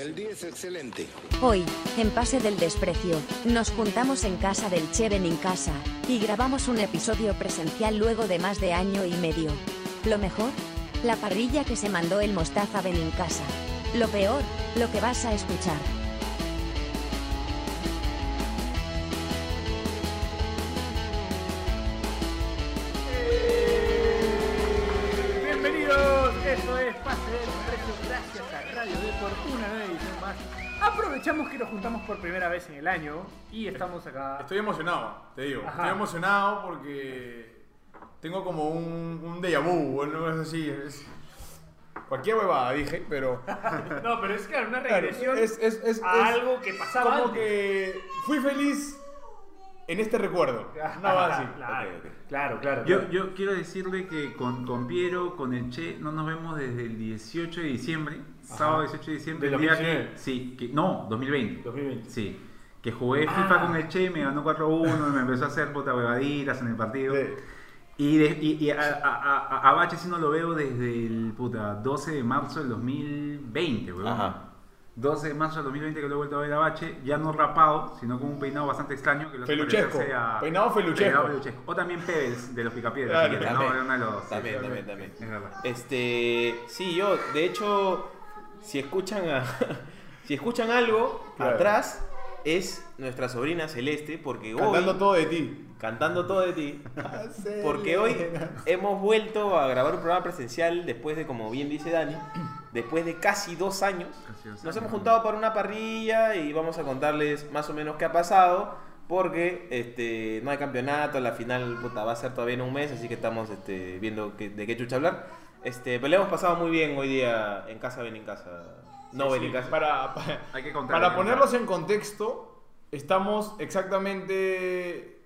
El día es excelente. Hoy, en Pase del Desprecio, nos juntamos en casa del Cheven en casa, y grabamos un episodio presencial luego de más de año y medio. Lo mejor, la parrilla que se mandó el Mostaza Ben en casa. Lo peor, lo que vas a escuchar. Radio Deport, una nueva edición más. Aprovechamos que nos juntamos por primera vez en el año y estamos acá. Estoy emocionado, te digo. Ajá. Estoy emocionado porque tengo como un, un déjà vu, o no es así. Es cualquier huevada, dije, pero. No, pero es que una claro, regresión es, es, es- a es algo que pasaba Como antes. que fui feliz en este recuerdo. No va así. Claro, Ok, ok. claro, claro. Yo, yo quiero decirle que con, con Piero, con el Che, no nos vemos desde el 18 de diciembre, sábado 18 de diciembre, ¿Del el día 2019? que, sí, que, no, 2020. 2020. Sí, que jugué Ah. FIFA con el Che, me ganó 4-1, me empezó a hacer puta huevaditas en el partido. Sí. Y, de- y, y a, a, a- a Bache sí no lo veo desde el puta 12 de marzo del 2020, weón. Ajá. 12 de marzo del 2020 que lo he vuelto a ver a Bache, ya no rapado, sino con un peinado bastante extraño. Que lo hace Feluchesco. a- Peinado feluchesco. Peinado feluchesco. O también Pérez de los Picapiedras. Claro, También, ¿no? Era uno de los- también, sí, también, también. Es verdad. Este, sí, yo, de hecho, si escuchan a, si escuchan algo Claro. atrás es nuestra sobrina Celeste, porque Cantando hoy todo de ti. cantando todo de ti, porque hoy hemos vuelto a grabar un programa presencial después de, como bien dice Dani, después de casi dos años. Casi dos Nos años. hemos juntado para una parrilla y vamos a contarles más o menos qué ha pasado. Porque este, no hay campeonato, la final puta, va a ser todavía en un mes, así que estamos este, viendo que- de qué chucha hablar. Este, pero le hemos pasado muy bien hoy día en casa, ven en casa. No ven en casa. Para, para, Hay que contar. para ponerlos en contexto, estamos exactamente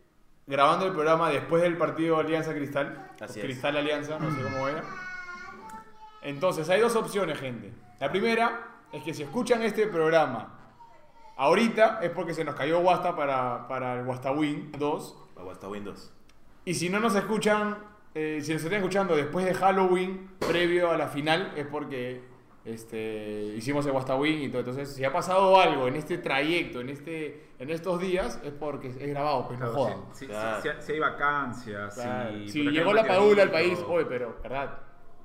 grabando el programa después del partido Alianza Cristal. Así o es. Cristal Alianza, no sé cómo era. Entonces, hay dos opciones, gente. La primera es que si escuchan este programa ahorita es porque se nos cayó Wasta para, para el Wasta Win 2. Vamos, hasta Windows. Y si no nos escuchan, eh, si nos están escuchando después de Halloween, previo a la final, es porque este, hicimos el Wastawin y todo. Entonces, si ha pasado algo en este trayecto, en, este, en estos días, es porque es grabado, pues no jodan. si, si- Claro. si- si hay vacancias, Claro. si, llegó la Padula al país, oye, pero, ¿verdad?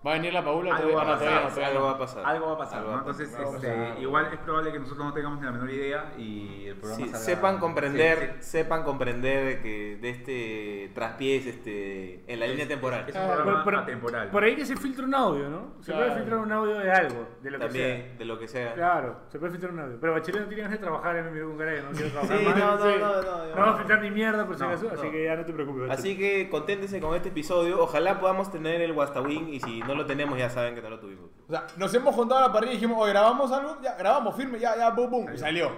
¿Va a venir la Padula? Algo va a pasar, algo va a pasar. Algo va a pasar, Algo ¿no? va a pasar. Entonces, Algo va a este, pasar. igual es probable que nosotros no tengamos ni la menor idea y el programa Sí, salga- sepan comprender, Sí, sí. sepan comprender que de este traspiés este, en la línea temporal. Es un Ah, programa por, por- atemporal. por ahí que se filtra un audio, ¿no? Se Claro. puede filtrar un audio de algo, de lo que sea. También, de lo que sea. Claro, se puede filtrar un audio. Pero Bachelet no tiene ganas de trabajar en mi cara, no quiero trabajar Sí, más. no, no, Sí. no, no, no. No va a filtrar ni mierda por si No, acaso, así no. que ya no te preocupes. Así que conténtense con este episodio. Ojalá podamos tener el Wastawin y si no lo tenemos ya saben que no lo tuvimos. O sea, nos hemos juntado a la parrilla y dijimos, oye, ¿grabamos algo? Ya, grabamos, firme, ya, ya, boom, boom. Y salió.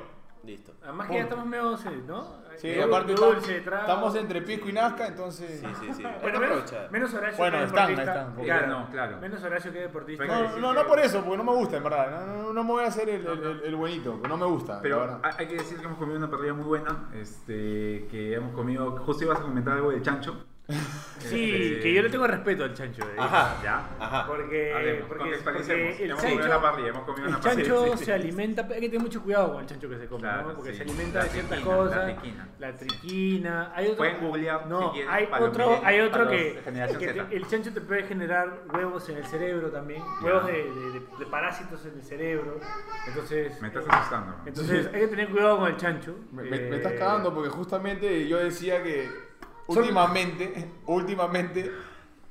Listo. Además que ya estamos medio, ¿no? Sí, Dul- aparte dulce, estamos, estamos entre Pisco y Nazca, entonces... Sí, sí, sí. Hay que Bueno, menos, menos Horacio Bueno, que están, deportista. están, porque- Claro, no, claro. Menos Horacio que deportista. No, decir no, que- no por eso, porque no me gusta, en verdad. No, no, me voy a hacer el, el, el- el buenito, que no me gusta. la Pero hay hay que decir que hemos comido una parrilla muy buena, este, que hemos comido, justo ibas a comentar algo del chancho. Sí, Este, que yo le tengo respeto al chancho. eh. Ajá. ¿Ya? Ajá. Porque, Hablemos, porque, contextualicemos. porque el hemos comido chancho, una parrilla, hemos comido el una parrilla. chancho Sí, sí, se sí. alimenta, hay que tener mucho cuidado con el chancho que se come, Claro, ¿no? Porque sí. se alimenta La de ciertas triquina, cosas. la triquina. La triquina. Hay otro, Pueden googlear No, si quieren, hay para otro, que- hay otro para los que, de generación que te- Z. el chancho te puede generar huevos en el cerebro también, huevos de, de- de- de parásitos en el cerebro. Entonces, Me estás asustando. entonces hay que tener cuidado con el chancho. Me, me- me Eh, estás cagando porque justamente yo decía que últimamente, últimamente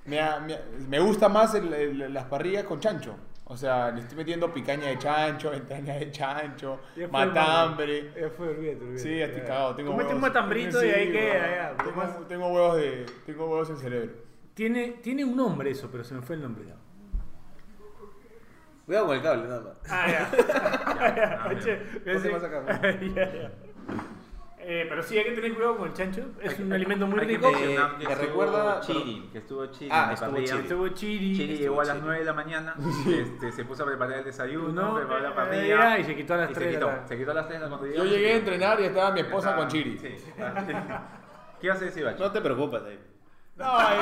me, ha- me, ha- me gusta más el- el- las parrillas con chancho. O sea, le estoy metiendo picaña de chancho, entraña de chancho, ya fue, matambre. Ya fue, olvídate, olvídate. Sí, ya estoy cagado. Tengo Comete un huevos. matambrito y ahí ya, Tengo, tengo huevos de, tengo huevos en cerebro. Tiene, tiene un nombre eso, pero se me fue el nombre. ya. Cuidado con el cable, nada más. Ah, ya. Ah, Che, Ponte ese- más acá, Ya, ya. Eh, pero sí, hay que tener cuidado con el chancho. Es Hay un alimento muy rico. que me estuvo recuerda- Chiri, que estuvo Chiri. Ah, estuvo parrilla. Chiri. Estuvo chiri. Chiri Estuvo llegó a las Chiri. 9 de la mañana, este, se puso a preparar el desayuno, No, preparó la eh, parrilla. y se quitó a las y tres de Se la quitó, se quitó a las 3 cuando Yo llegué a entrenar y estaba mi esposa Estaba- con Chiri. Sí. ¿Qué ibas a decir, Bacho? No te preocupes, ahí. No, ahí,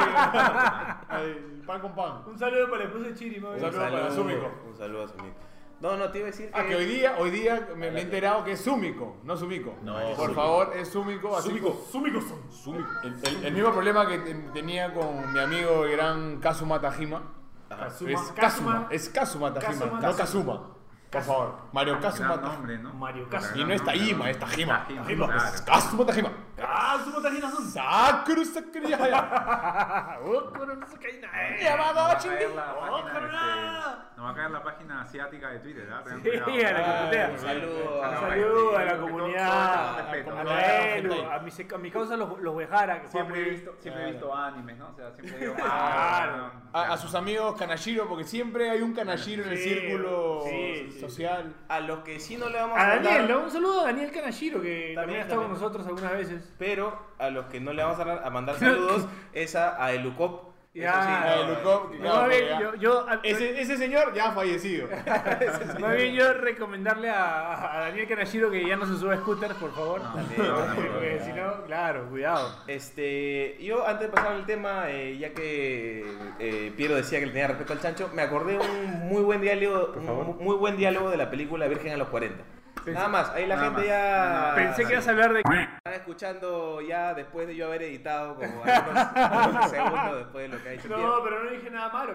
ahí, pan con pan. Un saludo para la esposa de Chiri, Un mami. saludo para Zúmico. Un saludo a Zúmico. No, no, te iba a decir que. Ah, que hoy día, hoy día me, me he enterado que es Súmico, no Sumico. No, Por es Súmico. favor, es Súmico. así Súmico, súmico son. Súmico. El, el- el mismo problema que ten- tenía con mi amigo el gran Kazuma Tajima. Kazuma, es Kazuma, es Kazuma Tajima, Kazuma. no Kazuma. Por favor, Mario Kazuma Gran Tajima. nombre, ¿no? Mario Kazuma. Y no es Tajima, es Tajima. Tajima, claro. Es Kazuma Tajima. ¡Ah, su motajina son! Sakura Sakuriyaya. ¡Oh, coronazucaína! ¡Eh! Yamagotchi. Nos va a caer la ¡Oh, página, corona! este, nos va a caer la página asiática de Twitter. Tengan Sí, cuidado. a la comunidad. Un saludo Un a. saludo a la comunidad. con. A la la gente. Elu, a mi, a causa los, los Wejara, que Siempre he visto, siempre he visto animes, ¿no? O sea, siempre digo, ah, A, a sus amigos Kanashiro, porque siempre hay un Kanashiro en el Sí, cierculo sí, sí. social. A los que sí no le vamos A a, Daniel. ¿no? un saludo a Daniel Kanashiro, que también, También, ha estado también. con nosotros algunas veces. Pero a los que no le vamos a, a mandar saludos es a, a Elucop. Ya. Sí, Ah, no, Elucop, no, Más bien, yo, yo- Ese, ese señor ya ha fallecido. más bien yo recomendarle a, a Daniel Kanashiro que ya no se suba a scooters, por favor. No, no, no. Porque si no, claro, cuidado. Este, yo antes de pasar al tema, eh, ya que eh, Piero decía que le tenía respeto al chancho, me acordé un muy buen diálogo, un muy buen diálogo de la película Virgen a los 40. Nada más, ahí la Nada gente más. ya Pensé que ibas a hablar de... están escuchando ya después de yo haber editado como algunos, algunos segundos después de lo que ha dicho No, pero no dije nada malo.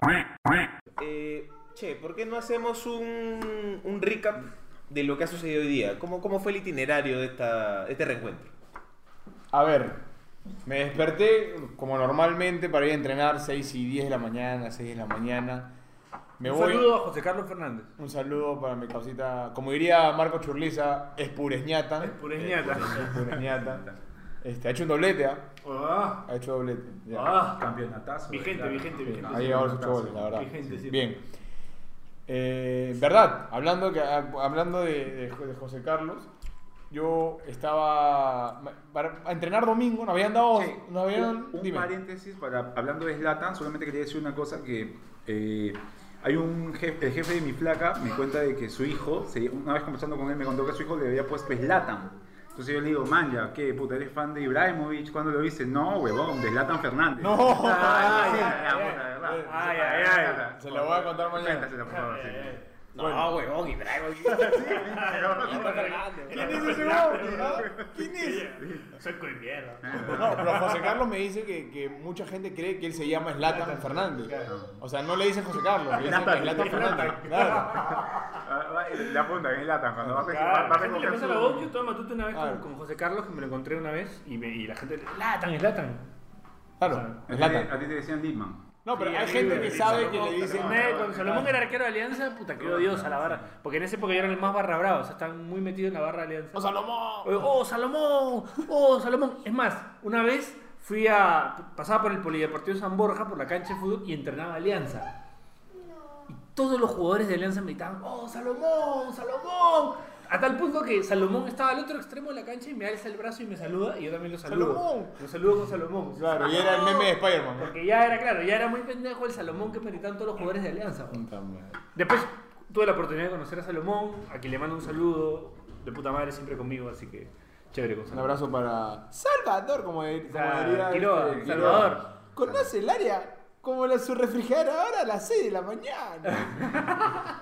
Eh, che, ¿por qué no hacemos un, un recap de lo que ha sucedido hoy día? ¿Cómo, cómo fue el itinerario de esta, este reencuentro? A ver, me desperté como normalmente para ir a entrenar 6 y 10 de la mañana, 6 de la mañana. Me un voy. saludo a José Carlos Fernández. Un saludo para mi causita, como diría Marco Churliza, es pureñata. Es pureñata. Este, ha hecho un doblete, ¿ah? Ah, Ha hecho doblete. ya. ah. campeonatazo. Vigente, claro. vigente, vigente. Ha llegado a sus ocho goles, la verdad. Vigente, sí. Bien. Eh, verdad, hablando, que, hablando de, de- de José Carlos, yo estaba para a entrenar domingo, nos habían dado, Sí, nos habían, un, un dime. paréntesis para hablando de Zlatan, solamente quería decir una cosa que eh, hay un jefe, el jefe de mi flaca me cuenta de que su hijo, una vez conversando con él me contó que su hijo le había puesto Zlatan. Entonces yo le digo, man, ya, ¿qué puta, eres fan de Ibrahimovic? ¿Cuándo lo viste? No, huevón, de Zlatan Fernández. No. Ay, ay, ay. No, huevón, y traigo ¿Quién es ese no? ¿Quién es? Soy de mierda. No, pero José Carlos me dice que, que mucha gente cree que él se llama Zlatan Fernández. O sea, no le dicen José Carlos, le dicen Zlatan Fernández. Claro. Ah, punta, que es Zlatan, cuando va a le voz. Yo toda matute una vez con, José Carlos, que me lo encontré una vez, y, me- y la gente, Latan, es Latan. Claro, A ti, Zlatan. a ti te decían Lidman. No, pero Sí, hay gente que sabe que le dicen. Me- Cuando Salomón era arquero de Alianza, puta, quedó Dios a la barra. Porque en esa época yo era el más barra bravo, o sea, estaban muy metidos en la barra de Alianza. ¡Oh, Salomón! Oh, Salomón, oh, Salomón. Es más, una vez fui a. pasaba por el Polideportivo San Borja, por la cancha de fútbol, y entrenaba Alianza. Y todos los jugadores de Alianza me gritaban, oh, Salomón, Salomón. A tal punto que Salomón estaba al otro extremo de la cancha y me alza el brazo y me saluda, y yo también lo saludo. Salomón. Lo saludo con Salomón. Claro, y era el meme de Spider-Man. ¿no? Porque ya era claro, ya era muy pendejo el Salomón que me gritaban todos los jugadores de Alianza. Después tuve la oportunidad de conocer a Salomón, a quien le mando un saludo de puta madre siempre conmigo, así que chévere con Un Salomón. abrazo para Salvador, como, de- como Sa- diría. Quiroga, este, Salvador. Conoce el área como la, su refrigerador ahora a las 6 de la mañana.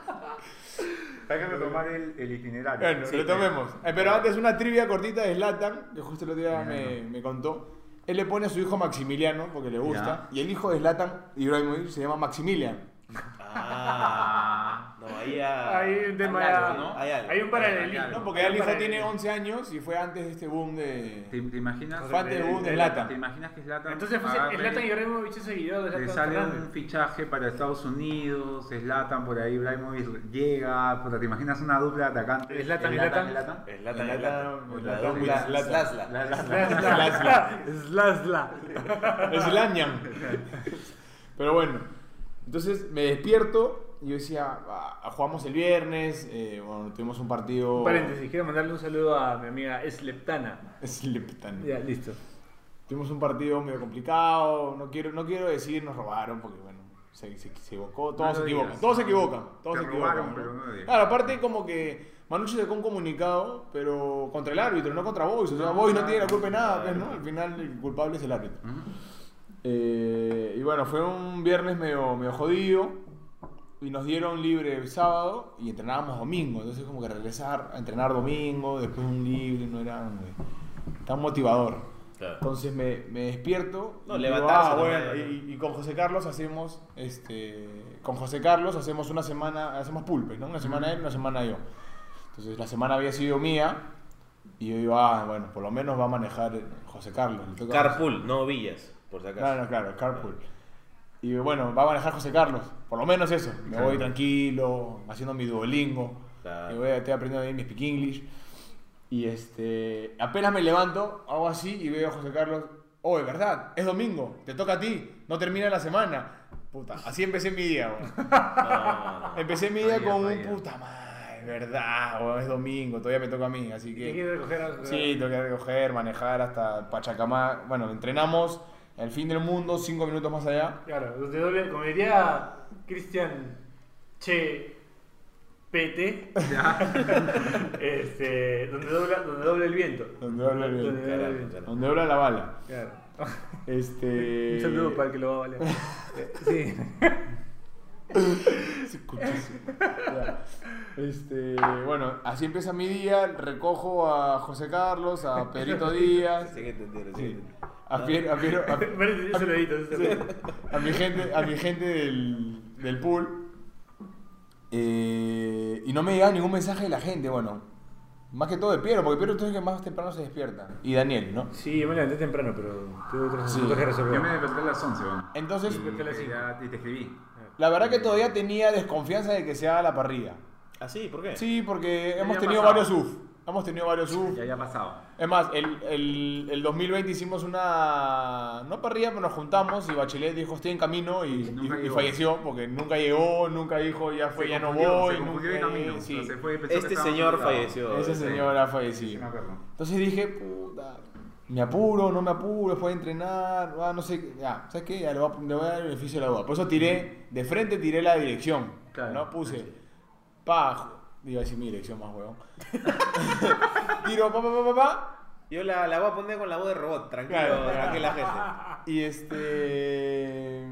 Hay que retomar el, el itinerario. Bueno, Sí, retomemos. Eh, pero antes una trivia cortita de Zlatan, que justo el otro día me, me contó. Él le pone a su hijo Maximiliano porque le gusta. Ya. Y el hijo de Zlatan, Ibrahimovic, se llama Maximilian. Ah, no, ahí ya- Hay un tema hay algo, ¿no? Hay algo. Hay un paralelismo. No, porque un hijo tiene 11 años y fue antes de este boom de. ¿Te, te imaginas? Fue antes del boom de ¿Te Zlatan. imaginas que Zlatan Entonces fue agarre- Zlatan Ibrahimovic ese video de Le Zlatan sale Fernández. un fichaje para Estados Unidos, Zlatan por ahí, Ibrahimovic llega, puta, ¿te imaginas una dupla de atacantes? Zlatan, Zlatan, Zlatan. Es Latan, Zlatan, es Latan. Zlatan, La Zlatan, dupla Zlatan. Zlazla. Slazla. Slazla. Es Lanyan. Pero bueno, entonces me despierto y yo decía, "Ah, jugamos el viernes, eh, bueno, tuvimos un partido. Un paréntesis, quiero mandarle un saludo a mi amiga Esleptana. Es Leptan. Ya, listo. Tuvimos un partido medio complicado, no quiero, no quiero decir nos robaron porque bueno, se, se, se equivocó, todos No se equivocan, todos se equivocan, todos Te se robaron, equivocan. digas. Claro, aparte como que Manucci sacó un comunicado, pero contra el árbitro, no contra Boys, o sea, No, Boys no tiene la culpa de nada, pues. ¿no? Al final el culpable es el árbitro. Eh, y bueno, fue un viernes medio, medio jodido. y nos dieron libre sábado y entrenábamos domingo. Entonces, como que regresar a entrenar domingo, después un libre, no era muy- tan motivador. Claro. Entonces me, me despierto No, y, digo, levantarse ah, bueno, ¿no? y, y con José Carlos hacemos este con José Carlos hacemos una semana hacemos pulpes no una semana él una semana yo entonces la semana había sido mía y yo digo ah bueno por lo menos va a manejar José Carlos Carpool, no Villas, por si acaso. Claro, claro, carpool. Y bueno, va a manejar José Carlos. Por lo menos eso. Me voy tranquilo, haciendo mi Duolingo. Claro. Y voy, estoy aprendiendo ahí mi Speak English. Y este, apenas me levanto, hago así y veo a José Carlos. Oh, es verdad, es domingo, te toca a ti, no termina la semana. Puta, así empecé mi día, weón. No, no. Empecé mi día con un puta madre, es verdad, weón, es domingo, todavía me toca a mí, así ¿Qué que... quiere recoger a Sí, tengo que recoger, manejar hasta Pachacamá. Bueno, entrenamos el fin del mundo, cinco minutos más allá. Claro, donde doble, como diría Cristian Che Pete, este, donde, dobla, donde dobla el viento. Donde dobla el viento. Donde dobla el Carajo, viento. carajo. Donde dobla la bala. Claro. Este. Un saludo para el que lo va a valer. Sí. Sí, cuchísimo. Ya. Este, bueno, así empieza mi día. Recojo a José Carlos, a Pedrito Díaz, Sí que entendieron, sí sí, a, Bueno, edito, edito. a mi gente, a mi gente del, del pool. Eh, y no me llegaba ningún mensaje de la gente, bueno. Más que todo de Piero, porque Piero es el que más temprano se despierta. Y Daniel, ¿no? Sí, yo me levanté temprano, pero tuve otros Sí. asuntos que resolver. Yo me desperté a las 11, weón. Entonces, Y, desperté a las cinco. ya- y te escribí. la verdad que todavía tenía desconfianza de que se haga la parrilla. ¿Ah, sí? ¿Por qué? Sí, porque hemos tenido pasado. varios UF. Hemos tenido varios UF. Ya había pasado. Es más, el, el, el 2020 hicimos una. No parrilla, pero nos juntamos y Bachelet dijo estoy en camino y, Nunca y- falleció porque nunca llegó, nunca dijo ya fue, Se ya no voy. Se confundió de nunca- camino. sí. Entonces fue- pensó que Este señor complicado. falleció. Ese Sí. señor ha fallecido. Entonces dije, puta, me apuro, no me apuro, después de entrenar, ah, no sé, ya, ¿sabes qué? Ya le voy, a, le voy a dar el beneficio de la duda. Por eso tiré, de frente tiré la dirección, Claro. ¿no? Puse, pa, iba a decir mi dirección más huevón. Tiro, pa, pa, pa, pa, Yo la, la voy a poner con la voz de robot, tranquilo, Claro. tranquila gente. y este,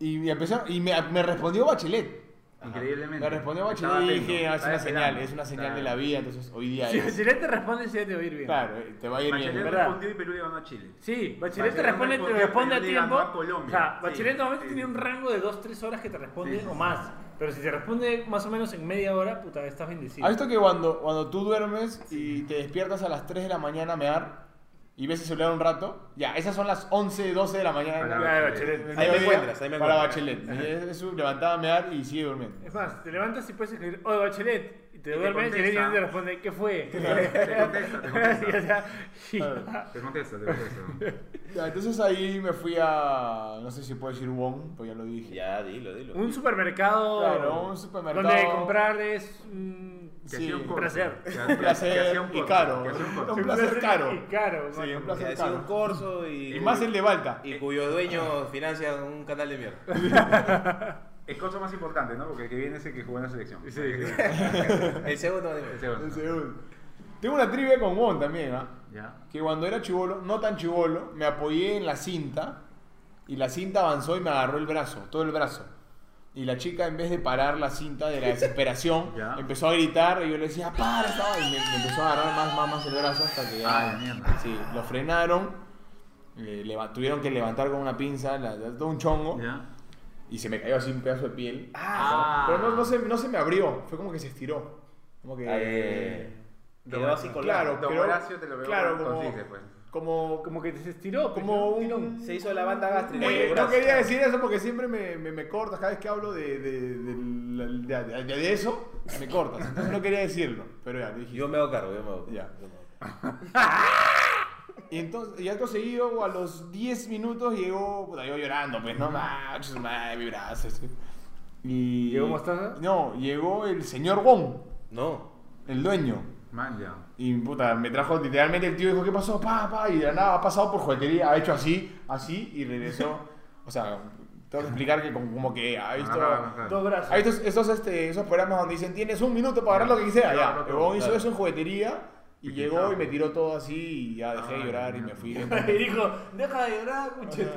y me empezó, y me, me respondió Bachelet. Increíblemente. Me respondió Bachelet y dije, "Ah, es una señal, es una señal Claro. de la vida, entonces hoy día Si. Bachelet te responde, sí, te va a ir bien. Claro, te va a ir bien. Bachelet ¿verdad? respondió y Perú le ganó a Chile. Sí, Bachelet te Bachelet responde, te responde a tiempo. a Colombia. O sea, Sí, Bachelet normalmente sí. tiene un rango de 2-3 horas que te responde o sí. más. Pero si te responde más o menos en media hora, puta, estás bendecido. ¿Has visto que cuando, cuando tú duermes y te despiertas a las 3 de la mañana a mear y ves el celular un rato? Ya, esas son las 11, 12 de la mañana. Para Ya, Bachelet. Ahí me encuentras, ahí me Para encuentras. Bachelet. Es, es su levantada a mear y sigue durmiendo. Es más, te levantas y puedes escribir, oye Bachelet, te duermes y el contesta. te responde, ¿qué fue? Te contesta, te contesta. Te contesto, te contesto. Ya, entonces ahí me fui a. No sé si puedo decir Wong, pues ya lo dije. Ya, dilo, dilo. un supermercado. Claro, un supermercado. Donde comprar es. Que Sí, hacía un placer. Un placer y caro. un placer caro. Y caro. Sí, placer caro. un corso y, Y más el de Balta. y cuyo dueño financia un canal de mierda. El corto más importante, ¿no? Porque el que viene es el que jugó en la selección. Sí, sí. El segundo, El segundo. El segundo. Tengo una trivia con Wong también, ¿ah? Ya. que cuando era chivolo, no tan chivolo, me apoyé en la cinta y la cinta avanzó y me agarró el brazo, todo el brazo. Y la chica, en vez de parar la cinta de la desesperación, Ya. empezó a gritar y yo le decía, para, estaba", y me, me empezó a agarrar más, más, más el brazo hasta que ya. Ah, la mierda. Sí, lo frenaron, eh, tuvieron que levantar con una pinza, la- todo un chongo, Ya. Y se me cayó así un pedazo de piel. Ah. Pero no, no, se, no se me abrió, fue como que se estiró. Como que. Eh, quedó así colgado. claro, Don pero- Horacio te lo veo claro, como, pues. como, Como que se estiró. pues, como un. Se hizo la banda gástrica. Eh, no quería decir eso porque siempre me, me, me cortas cada vez que hablo de, de, de, de- de- de eso, me cortas. Entonces no quería decirlo, pero ya. Yo me hago cargo, yo me hago cargo. Ya. Yo me hago cargo. Y entonces, y acto seguido, a los 10 minutos llegó, puta, yo llorando, pues, no, chis, madre, mi brazo. así. Y... ¿Llegó Mostaza? No, llegó el señor Wong, No. el dueño. Man, ya. Y puta, me trajo literalmente el tío dijo, ¿qué pasó? Pa, pa, y de nada ha pasado por juguetería, ha hecho así, así, y regresó. O sea, tengo que explicar que como, como que ha visto. Ah, claro. Dos brazos. Hay estos, estos, este, esos programas donde dicen tienes un minuto para agarrar lo que. Claro, Ya, el huevón hizo eso en juguetería Y llegó y me tiró todo así y ya dejé de llorar y me fui. Y dijo, deja de llorar, cuche.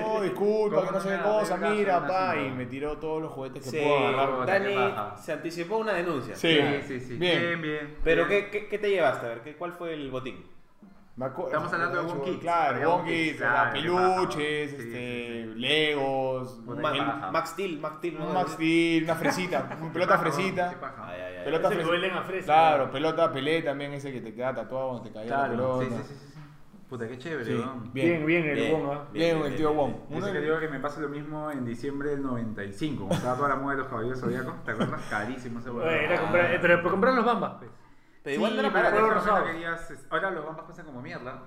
No, disculpa, que no sé qué ¿Cómo cosa, mira, pa, y me tiró todos los juguetes que Sí, puedo agarrar. Dani se anticipó una denuncia. Sí. Sí, sí, sí. Bien. Bien, bien. Pero bien. ¿qué, qué, qué te llevaste? A ver, ¿qué, ¿cuál fue el botín? Estamos hablando de Kids. Claro, claro, peluches. Sí, este, sí, sí. Legos. Max Steel, Max Steel. un ¿no? Max Steel, una fresita, una pelota fresita. Ay, ay, ay. Pelota Ese fresita. fresa. Claro, pelota pelé también, ese que te queda tatuado cuando te caía Claro, la pelota. Sí, sí, sí. Puta, qué chévere, Sí, weón. Bien, bien, el Bien. Wong, ¿ah? Bien, el tío Wong. Uno que digo que me pasa lo mismo en diciembre del 95, cuando estaba toda la moda de los caballeros zodíacos. ¿Te acuerdas? Carísimo ese huevón. Era comprar, eh, pero por comprar los bambas. pues. Pero igual no era para vaina querías, Ahora los bambas cuestan como mierda.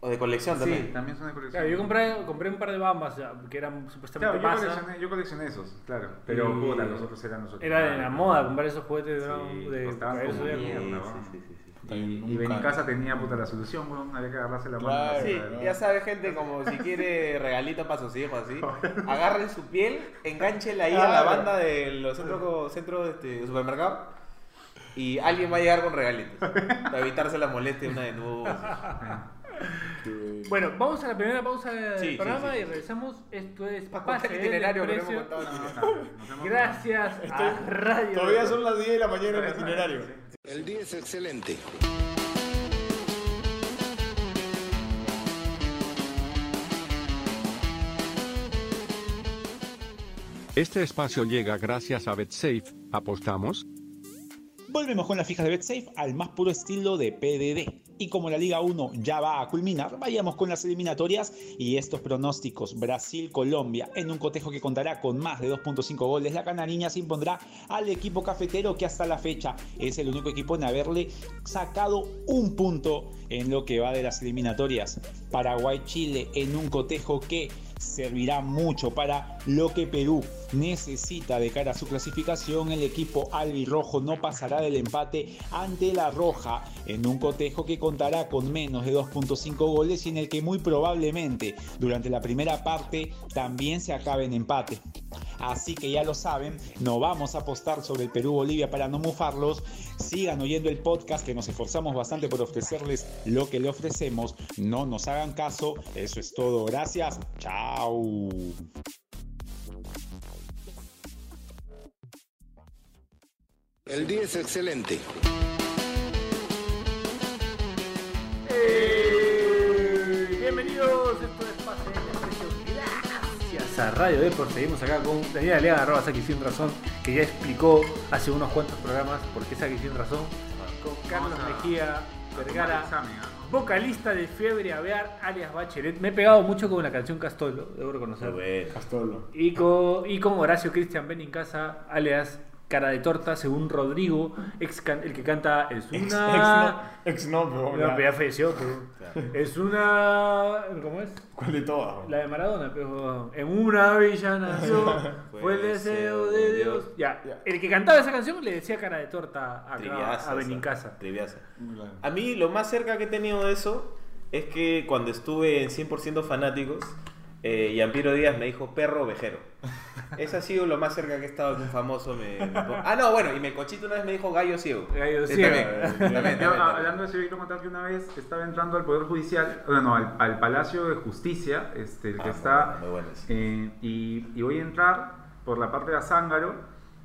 O de colección Sí, también. también son de colección. Claro, yo compré, compré un par de bambas ya, que eran supuestamente Claro, yo masa. coleccioné, yo coleccioné esos, claro. Pero Y- puta, los otros eran los otros. Era de la moda comprar esos juguetes de, Sí, de costaban como zodiaco. mierda, Sí, sí, sí, sí. Y, y Nunca- Benicasa tenía puta la solución, weón. Había que agarrarse la mano. Claro. Sí, ya sabe gente como si quiere regalito para sus hijos así, agarren su piel, enganchenla ahí a la banda de los centros centros este, de supermercado y alguien va a llegar con regalitos para evitarse la molestia de una denuncia. Bueno, vamos a la primera pausa del Sí, sí, programa sí, y regresamos. Esto es contar el itinerario que hemos contado. No, no, Gracias a Radio. Todavía son las 10 de la mañana en el itinerario. El día es excelente. Este espacio llega gracias a BetSafe. ¿Apostamos? Volvemos con las fijas de BetSafe al más puro estilo de PDD. Y como la Liga 1 ya va a culminar, vayamos con las eliminatorias y estos pronósticos. Brasil-Colombia en un cotejo que contará con más de 2.5 goles. La Canariña se impondrá al equipo cafetero que hasta la fecha es el único equipo en haberle sacado un punto en lo que va de las eliminatorias. Paraguay-Chile en un cotejo que servirá mucho para lo que Perú necesita de cara a su clasificación. El equipo albirrojo no pasará del empate ante la Roja en un cotejo que contará con menos de 2.5 goles y en el que muy probablemente durante la primera parte también se acabe en empate. Así que ya lo saben, no vamos a apostar sobre el Perú-Bolivia para no mufarlos. Sigan oyendo el podcast que nos esforzamos bastante por ofrecerles lo que le ofrecemos. No nos hagan caso. Eso es todo. Gracias. Chao. El día es excelente. Eh, Bienvenidos, esto es Pase Desprecio. Gracias a Radio Deport. Seguimos acá con Daniel Alea, arroba Saki Sin Razón, que ya explicó hace unos cuantos programas por qué Saki Sin Razón. Con Carlos a- Mejía Vergara, ¿ah? vocalista de Fiebre Aviar, alias Bachelet. Me he pegado mucho con la canción Castolo, debo reconocer. Castolo. Y con, y con Horacio Cristian Benincasa, alias Cara de Torta, según Rodrigo, ex can- el que canta Es Ex, una. ex no, ex no, pero No, ya. falleció, pero- Es una. ¿Cómo es? ¿Cuál de todas? La de Maradona, pero. En una villa nació. fue el deseo de Dios. Ya. Ya. El que cantaba esa canción le decía cara de torta acá Triviaza. a Benincasa. triviaza. A mí lo más cerca que he tenido de eso es que cuando estuve en 100% fanáticos, eh, Yampiro Díaz me dijo perro ovejero. Ese ha sido lo más cerca que he estado que un famoso me... me Ah, no, bueno, y Melcochito una vez me dijo gallo ciego. Gallo ciego. También, también, también, también. hablando de eso, yo quiero contar que una vez estaba entrando al Poder Judicial, bueno, al, al Palacio de Justicia, este, el que Ah, está, muy bueno ese. eh, y, y voy a entrar por la parte de Azángaro,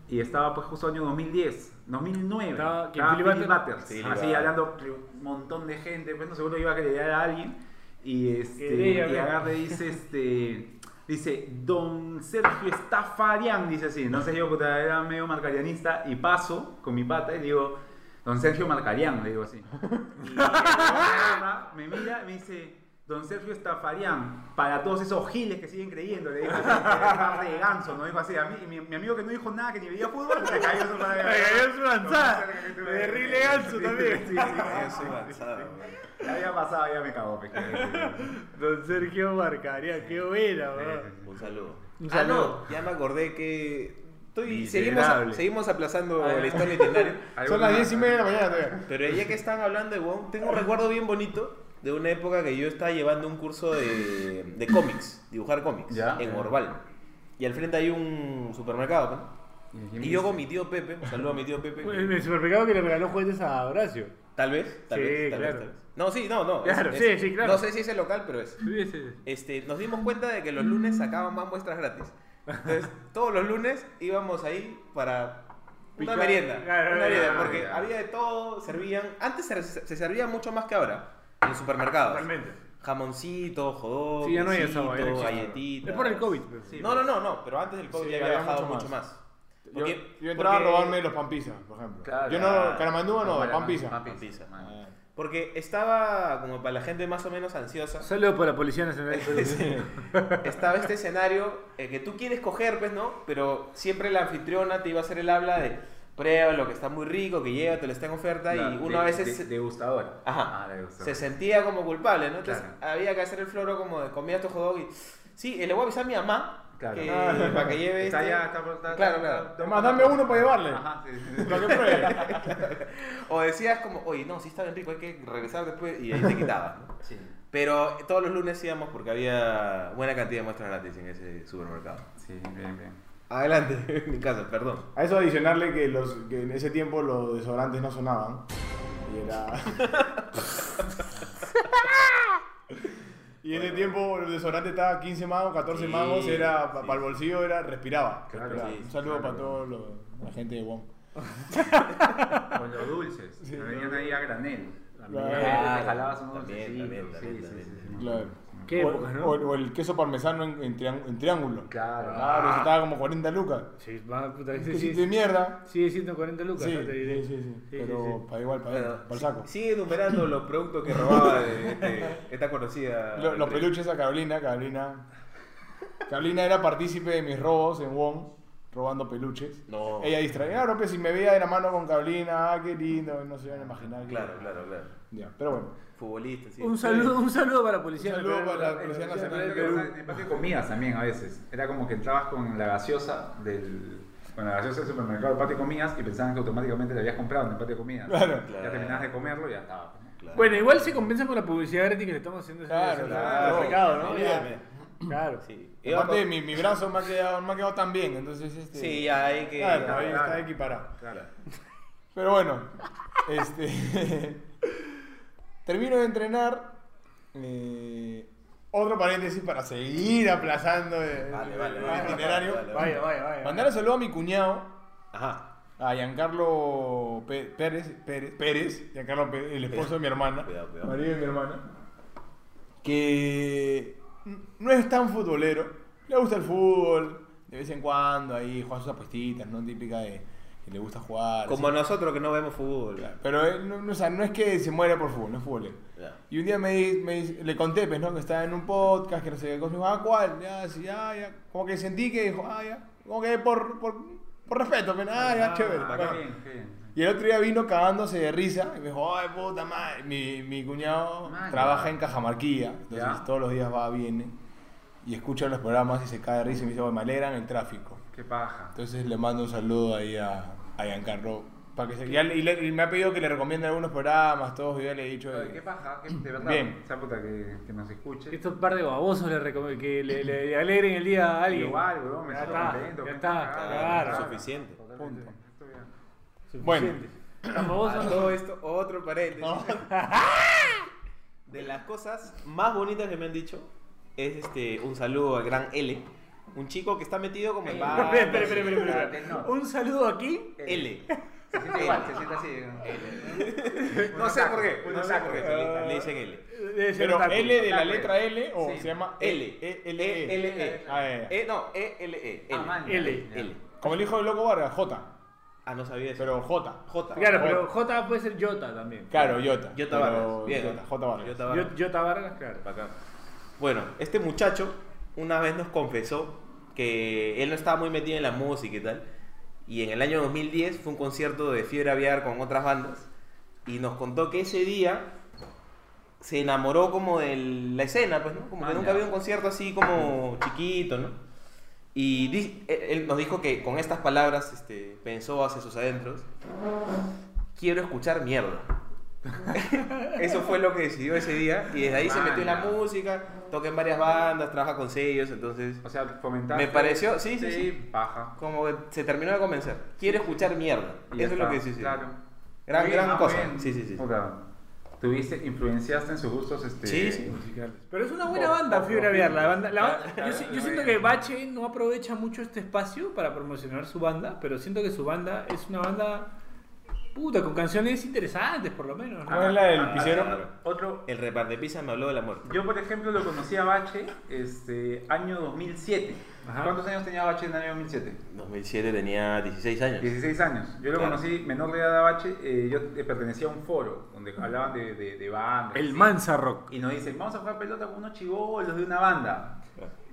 y estaba pues justo año 2010, 2009. Estaba- ¿quién, Estaba Philip Philip Butters? Butters, Philip así hablando un montón de gente, pues no seguro iba a querer a alguien, y, este, Quería, y agarre dice, este... Dice, don Sergio Estafarian, dice así. Entonces yo, puta, era medio marcarianista y paso con mi pata y digo, don Sergio Marcarian, le digo así. Y agarra, me mira y me dice, don Sergio Estafarian, para todos esos giles que siguen creyendo, le dijo así, que de ganso, ¿no? Dijo así, a mí, mi, mi amigo que no dijo nada, que ni veía fútbol, se cayó su madre. Me cayó su lanzada. Rile Ganso también. Sí, sí, sí, Ya había pasado, ya me cagó. Don Sergio Marcaría, qué buena, weón. Un saludo. Un Ah, saludo. no, ya me acordé que... Estoy, seguimos, seguimos aplazando la historia itinerario. Son las 10 y media de la mañana todavía. Pero ya que están hablando de Wong, tengo un recuerdo bien bonito de una época que yo estaba llevando un curso de, de cómics, dibujar cómics, Ya. en Orval. Y al frente hay un supermercado, ¿no? Y yo con mi tío Pepe, un saludo a mi tío Pepe. En el supermercado que le regaló juguetes a Horacio. Tal vez, tal Sí, vez, tal claro. vez, tal vez. No, sí, no, no. Claro, es- sí, es- sí, claro. No sé si es el local, pero es. Sí, sí. Este, nos dimos cuenta de que los lunes sacaban más muestras gratis. Entonces, todos los lunes íbamos ahí para una Picar. merienda. Claro, una claro, merienda, claro, porque claro. había de todo, servían. Antes se, se servía mucho más que ahora en los supermercados. Totalmente. Jamoncito, jodón, Sí, ya no hay galletitas. Es por el COVID. pero- Sí. No, no, no, no, pero antes del COVID Sí, ya había bajado mucho mucho más. Yo, yo entraba porque- a robarme los pan pizza, por ejemplo. Claro, yo no, caramandúa no, Pan- pan Porque estaba como para la gente más o menos ansiosa. Saludos para la Policía Nacional. estaba este escenario eh, que tú quieres coger, pues, ¿no? Pero siempre la anfitriona te iba a hacer el habla de prueba lo que está muy rico, que llega, te lo está en oferta y uno de- a veces de- degustadora. Ajá. Ah, la degustadora. se sentía como culpable, ¿no? Entonces Claro. había que hacer el floro como de comida tu hot dog y sí, le voy a avisar a mi mamá Claro. que, Ah. para que lleve Está este- ya, está, está, Claro, claro. Además, dame uno para llevarle. Ajá, sí, sí, sí. Para que pruebe. O decías como, oye, no, sí está bien rico, hay que regresar después y ahí te quitabas, ¿no? Sí. Pero todos los lunes íbamos porque había buena cantidad de muestras gratis en ese supermercado. Sí, bien, bien. Adelante, en mi casa, perdón. A eso adicionarle que, los, que en ese tiempo los desodorantes no sonaban. Y era. Y en ese tiempo el desodorante estaba 15 mangos, 14 Sí, mangos, era sí. para el bolsillo, era respiraba. Claro, respiraba. sí, Un saludo claro. para toda la gente de Wong. Con los dulces. Sí. Me venían ahí a granel. Claro. Ya te jalabas unos También, dulcecitos. también, Sí, también, sí, también. sí, sí. Claro. Qué o, épocas, ¿no? o- o el queso parmesano en, en trián- en triángulo. Claro. Claro, eso estaba como 40 lucas. Sí, va, puta, sí, sí, de mierda. Sigue siendo 40 lucas, Sí, ¿no? Te diré. sí, sí, sí. Sí, Pero sí, sí. para igual, para, Bueno, para el saco. Sigue enumerando los productos que robaba de este- esta conocida. Lo- los peluches a Carolina, Carolina. Carolina era partícipe de mis robos en Wong, robando peluches. No. Ella distraía, claro, pues si me veía de la mano con Carolina, ah, qué lindo, no se iban a imaginar. que- Claro, claro, claro. Ya, pero bueno. Futbolista, sí. Un saludo, un saludo para la Policía Un saludo Nacional. para la Policía Nacional Nacional de Perú. En el patio comidas también a veces. Era como que entrabas con la gaseosa del. Con la gaseosa del supermercado del patio de comidas y pensaban que automáticamente te habías comprado en el patio de comidas. Claro. Ya terminabas de comerlo y ya estaba. pues. Claro. Bueno, igual se compensa con la publicidad gratis que le estamos haciendo. Claro, claro. ese recado, ¿no? Claro. Sí. Aparte, mi, mi brazo me ha, quedado, me ha quedado tan bien, entonces este. Sí, ya hay que. Claro, ahí claro. está equiparado. Claro. Pero bueno, este. termino de entrenar. eh, otro paréntesis para seguir aplazando el, Vale, vale, el vale, itinerario. vale, vale. Vaya, vaya, vaya. Mandar un saludo a mi cuñado, Ajá. a Giancarlo Pe- Pérez, Pérez, Pérez, Giancarlo Pérez, el esposo de mi hermana, Cuidado, cuidado. marido de mi hermana, que no es tan futbolero, le gusta el fútbol, de vez en cuando ahí juega sus apuestitas, ¿no? Típica de que le gusta jugar. Como así. nosotros que no vemos fútbol. Claro, Pero él no, no- o sea, no es que se muere por fútbol, no es. Ya. Y un día me, me le conté, pues, ¿no? Que estaba en un podcast, que no sé qué cosa. Me dijo, ah, ¿cuál? Ya, sí, ya, ya. Como que sentí que dijo, ah, ya. Como que por, por, por respeto, pues, ah, ya, chévere. Ah, bacán. qué bien, qué bien. Y el otro día vino cagándose de risa y me dijo, ay, puta madre. Mi, mi cuñado Man, trabaja en Cajamarquía, entonces todos los días va, viene y escucha los programas y se cae de risa y me dice, "Oye, me alegran el tráfico. Qué paja. Entonces le mando un saludo ahí a, a Giancarlo. Para que se, ya le- y, le- y me ha pedido que le recomiende algunos programas, todos, y yo le he dicho. Oye, Qué paja, que de verdad. Bien. Esa puta que, que nos escuche. Estos par de babosos le recom- que le, le- le alegren el día a alguien. Igual, weón, me Ya siento está, contento. ya qué está, claro. paja. Suficiente. Totalmente. Punto. Ya. Suficiente. Bueno. A todo esto, otro paréntesis. De las cosas más bonitas que me han dicho es este un saludo al gran L, un chico que está metido como en bandas. Espera, espera, espera, espera. Un saludo aquí. L. Se siente igual, se siente así. No sé por qué, no sé por qué, le, dicen L. Pero. L de la letra L o Sí. se llama L. E, L, E, E. L, E. Ah, ya, ya. E, no, E, L, E. Ah, L. man, L. L. Como el hijo del loco Vargas, J. Ah, no sabía eso. Pero J. J. Claro, pero J puede ser Jota también. Claro, Jota. Jota Vargas. Bien. J Vargas. Jota Vargas. Yo- Jota Vargas, claro. Bacán. Bueno, este muchacho una vez nos confesó que él no estaba muy metido en la música y tal. Y en el año 2010 fue un concierto de Fiebre Aviar con otras bandas. Y nos contó que ese día se enamoró como de la escena, pues, ¿no? Como que Ah, nunca ya. había un concierto así como chiquito, ¿no? Y di- él él nos dijo que con estas palabras este, pensó hacia sus adentros, quiero escuchar mierda. Eso fue lo que decidió ese día y desde ahí se metió en la música, toca en varias bandas, trabaja con sellos, entonces O sea, fomentar. Me pareció- sí, sí, sí. Paja. como que se terminó de convencer. Quiero escuchar mierda. Y Eso es lo que decidió. Claro. Gran, Bien, gran cosa. bien. Sí, sí, sí. Puta, Tuviste, influenciaste en sus gustos este, Sí, sí. musicales. Pero es una buena banda, Fiebre Aviar. La banda, la banda- yo, si- yo claro, siento que Bache no aprovecha mucho este espacio para promocionar su banda, pero siento que su banda es una banda puta, con canciones interesantes por lo menos. ¿no? ¿Cuál es la del Ah, pisero? claro. Otro, El reparte pizza me habló de la muerte. yo por ejemplo lo conocí a Bache este, año 2007. Ajá. ¿Cuántos años tenía Bache en el año 2007? 2007 tenía 16 años. 16 años. Yo lo Claro. conocí menor de edad a Bache, eh, yo eh, pertenecía a un foro donde hablaban de, de, de bandas. El así. Mansa Rock. Y nos dicen, vamos a jugar pelota con unos chivolos de una banda.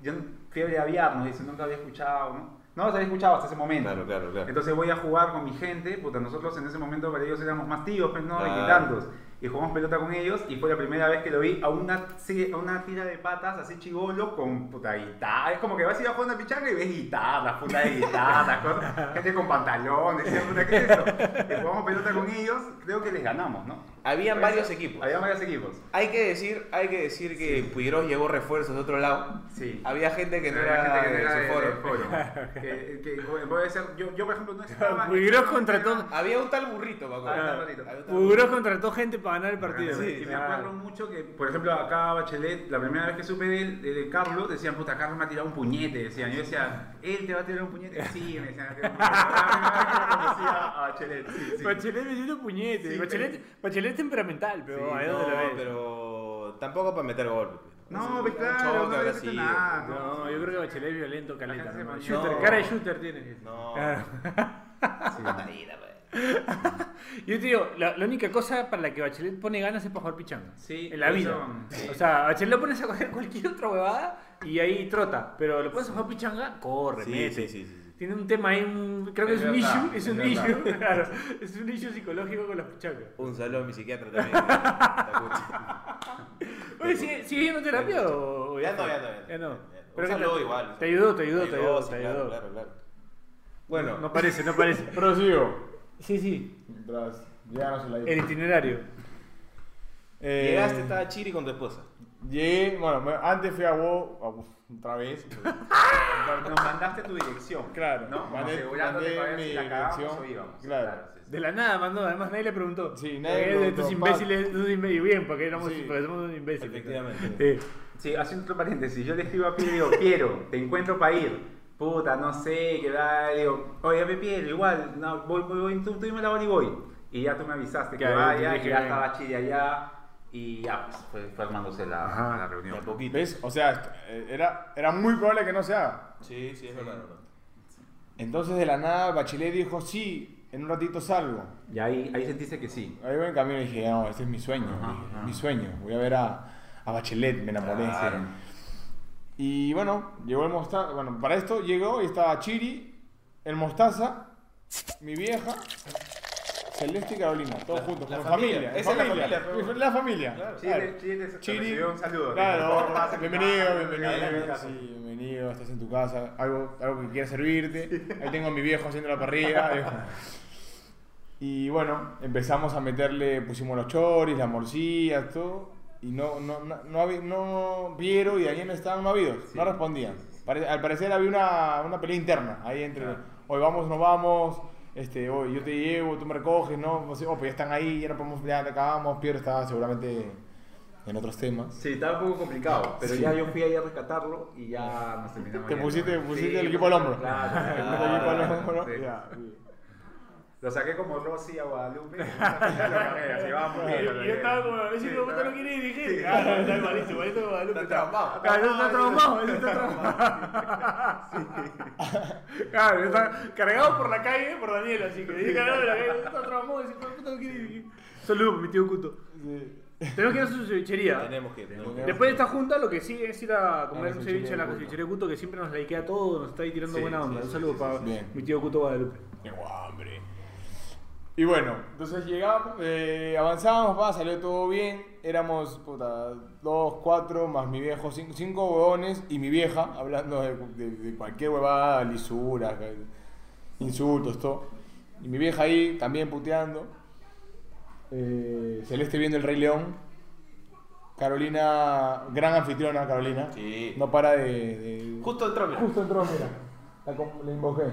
Yo fiebre aviar, nos dicen, nunca había escuchado, ¿no? No los había escuchado hasta ese momento. Claro, claro, claro. Entonces voy a jugar con mi gente, puta, nosotros en ese momento para ellos éramos más tíos, pues no, Claro. veintitantos. Y jugamos pelota con ellos y fue la primera vez que lo vi a una, a una tira de patas así chivolo con puta guitarra. Es como que vas a ir a jugar una pichanga y ves guitarras, puta de guitarras, cosas, gente con pantalones, puta, ¿qué es eso? Y jugamos pelota con ellos, creo que les ganamos, ¿no? Habían varios equipos. Había varios equipos. Hay que decir, hay que decir que Puigros llevó refuerzos de otro lado. Sí. Había gente que no Había era, gente que no de era su de- foro. foro. que, que puede- puede ser, yo, yo por ejemplo no estaba. Puigros contrató- Había un tal burrito, me acuerdo. Ah, un un Pugros contrató gente para ganar el partido. Sí, y me acuerdo mucho que, por ejemplo, acá Bachelet, la primera vez que supe de, él, de, de Carlos, decían, puta, Carlos me ha tirado un puñete, decían. Yo decía, ¿él te va a tirar un puñete? Sí, me decían. que- lo conocía a Bachelet, sí, sí. Bachelet metiendo puñetes. Sí, Bachelet, Bachelet temperamental, pero Sí, ahí No, donde lo ves. pero tampoco para meter gol. No, pues claro, choque no nada. No, yo creo que Bachelet es violento, caleta. ¿no? Shooter, No. cara de shooter tiene. No. Claro. Sí. Patadita, pues. Yo te digo, la, la única cosa para la que Bachelet pone ganas es para jugar pichanga. Sí, En la vida. sí. O sea, Bachelet lo pones a coger cualquier otra huevada y ahí trota. Pero lo pones a jugar pichanga, corre, Sí, mete. sí, sí, sí, sí. Tiene un tema ahí, un- creo que es, Es un issue, es es un verdad. issue, claro, es un issue psicológico con las pichangas. Un saludo a mi psiquiatra también. Escucha. Oye, ¿sigue, sigue yendo terapia o, Ya no, ya no, Ya no. Pero Un saludo te- igual. Te ayudó, te ayudó, te ayudó, sí, te claro, ayudó. Claro, claro. Bueno, No parece, no parece. Prosigo. Sí, sí, Mientras lleganos a la el itinerario. Eh, llegaste, estaba chiri con tu esposa. Llegué, bueno, me- antes fui a WoW, otra vez. Nos mandaste tu dirección. Claro, ¿no? Como mandé- asegurándote mandé para ver si la cagamos dirección. o íbamos. Claro. sí, sí. De la nada mandó, además nadie le preguntó. Sí, nadie le de preguntó, estos imbéciles, estos imbéciles, bien, porque éramos, Sí. porque somos unos imbéciles. Efectivamente. Sí. Sí, hace un otro paréntesis. Yo le escribo a Piero, digo, Piero, te encuentro para ir. Puta, no sé, qué da. Le digo, oye, ve, Piero, igual, no, voy, voy, voy, tú, tú dime la hora y voy. Y ya tú me avisaste que te vaya, y ya estaba Chile allá. Y ya, pues, fue, fue armándose la, Ajá. la reunión. De a poquito. ¿Ves? O sea, eh, era, era muy probable que no se haga. Sí, sí, es verdad. es verdad. Entonces de la nada Bachelet dijo, sí, en un ratito salgo. Y ahí, ahí sentiste que sí. Ahí voy en camino y dije, no, este es mi sueño, Ajá, dije, ajá. mi sueño. Voy a ver a, a Bachelet, me enamoré. Claro. Y bueno, llegó el mostaza. Bueno, para esto llegó y estaba Chiri, el mostaza, mi vieja, Celeste y Carolina, todos La- juntos, la como familia. familia. Esa es la familia, la familia. Claro. Chile, claro. Chile, recibió un saludo. Claro, bienvenido, bienvenido. bienvenido. Sí, bienvenido, estás en tu casa, algo, algo que quiera servirte. Ahí tengo a mi viejo haciendo la parrilla. Y bueno, empezamos a meterle, pusimos los choris, las morcillas, todo. Y no, no, no, no, había- no Piero y Daniel estaban no habidos, no respondían. Al parecer había una, una pelea interna ahí entre, hoy vamos, no vamos, este, hoy yo te llevo, tú me recoges, no, oh, pues ya están ahí, ya no podemos, ya acabamos, Piero estaba seguramente en otros temas. Sí, estaba un poco complicado, pero Sí. ya yo fui ahí a rescatarlo y ya nos terminamos. Te pusiste, pusiste Sí, el equipo al hombro. Claro, Te pusiste el equipo al hombro, Sí. ya, bien. Lo saqué como Rosy a Guadalupe. cargué, así vamos bien. Y yo estaba como, hijo de puta no quiere dirigir. Ah, está igualito, igualito que Guadalupe. Está traumado. Claro, está traumado, ese está traumado. Claro, está cargado por la calle por Daniel, así que dice cargado de la calle, está traumado, de puta no quiere dirigir. Saludos para mi tío Cuto. Tenemos que ir a su cevichería. Tenemos que. tenemos que- Después de esta junta, lo que sigue es ir a comer A un ceviche en la cevichería Cuto, que siempre nos laikea todo, nos está ahí tirando buena onda. un saludo para mi tío Cuto Guadalupe. Tengo hambre. Y bueno, entonces llegamos, eh, avanzábamos, va, salió todo bien. Éramos, puta, dos, cuatro, más mi viejo, cinco, cinco huevones y mi vieja, hablando de, de- de cualquier huevada, lisuras, insultos, todo. Y mi vieja ahí también puteando. Eh, Celeste viendo el Rey León. Carolina, gran anfitriona, Carolina. Sí. No para de. de- Justo entró, mira. Justo entró, mira. La, la invoqué.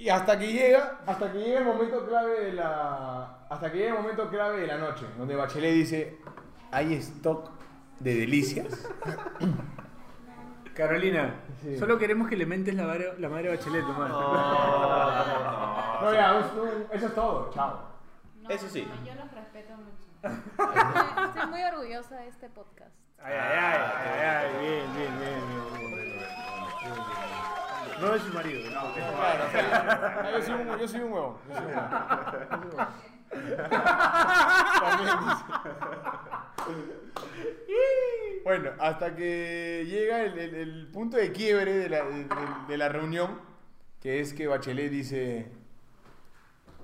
Y hasta que llega, hasta que llega el momento clave de la. Hasta que llega el momento clave de la noche, donde Bachelet dice, hay stock de delicias. Carolina, Sí. solo queremos que le mentes la madre, la madre Bachelet, nomás. No, ya, eso, eso es todo, chao. No, Eso sí. Yo los respeto mucho. Estoy, muy orgullosa de este podcast. Ay, ay, ay, ay, ay, bien, bien, bien, bien. No es su marido, no. Claro, sea, yo, soy un, yo soy un huevón. Yo soy un huevón. Bueno, hasta que llega el, el- el punto de quiebre de la, de- de- de la reunión, que es que Bachelet dice,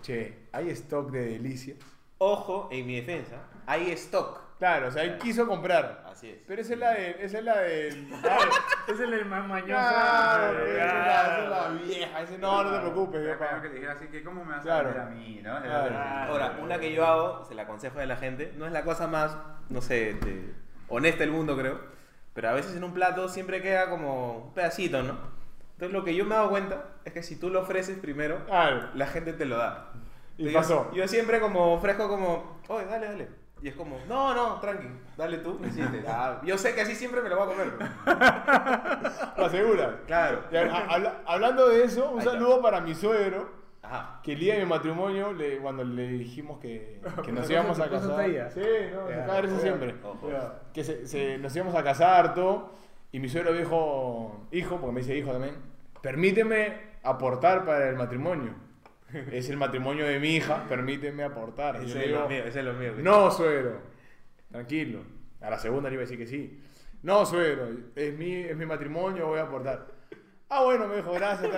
che, hay stock de delicias. Ojo, en mi defensa, hay stock. Claro, o sea, él quiso comprar. Así es. Pero esa es la de... Esa es la de... Es el más mañoso. Claro, Claro, esa es la, esa es la vieja. Ese, no, no te preocupes. Vieja. como que le dijera así que cómo me vas Claro. a a mí, ¿no? Claro. Ahora, una que yo hago, se la aconsejo a la gente, no es la cosa más, no sé, este, honesta del mundo, creo. Pero a veces en un plato siempre queda como un pedacito, ¿no? Entonces lo que yo me he dado cuenta es que si tú lo ofreces primero, Claro. la gente te lo da. Y Yo- pasó. Yo, siempre como ofrezco como, oye, dale, dale. Y es como, no, no, tranqui, dale tú. me hiciste. Ah, yo sé que así siempre me lo voy a comer. ¿Lo aseguras? Claro. Habla- hablando de eso, un Ahí está. saludo para mi suegro, Ajá. que el día de mi matrimonio, le- cuando le dijimos que, que nos íbamos a casar. Sí, no, cae de risa ya. siempre. Que se, se- nos íbamos a casar, todo. Y mi suegro dijo, hijo, porque me dice hijo también, permíteme aportar para el matrimonio. Es el matrimonio de mi hija, permíteme aportar. Ese es lo mío, ese es lo mío. no, suegro. Tranquilo. A la segunda le iba a decir que sí. No, suegro. Es mi, es mi matrimonio, voy a aportar. Ah, bueno, me dijo, gracias.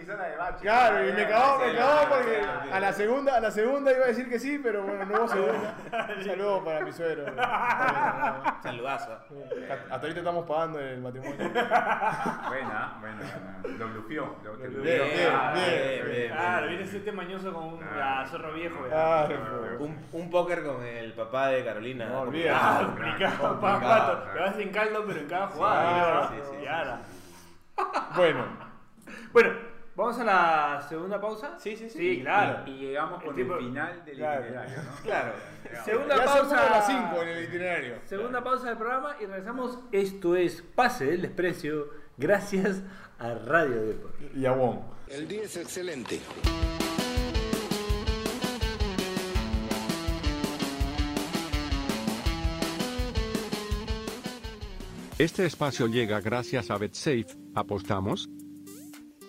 Está bien". Claro, y me cagó, me cagó porque a la segunda, a la segunda iba a decir que sí, pero bueno, no hubo segunda. Un saludo para mi suegro. Saludazo. Hasta ahorita estamos pagando el matrimonio. Buena, buena, buena. Lo blufió. Te Bien, bien, Ah, bien, bien. Claro, viene ese mañoso con un Ah. ah, zorro viejo. Claro, Un, póker con el papá de Carolina. No. Ah, olvídate. complicado, pato. Vas en caldo, pero en cada jugada. Bueno, Bueno, vamos a la segunda pausa. Sí, sí, sí. Sí, claro. Y llegamos El con tipo- el final del Claro. itinerario, ¿no? Claro. Segunda ya pausa. a las 5 en el itinerario. Segunda pausa del programa y regresamos. Esto es Pase del Desprecio, gracias a Radio Deport. Y a Wong. El día es excelente. Este espacio llega gracias a BetSafe. ¿Apostamos?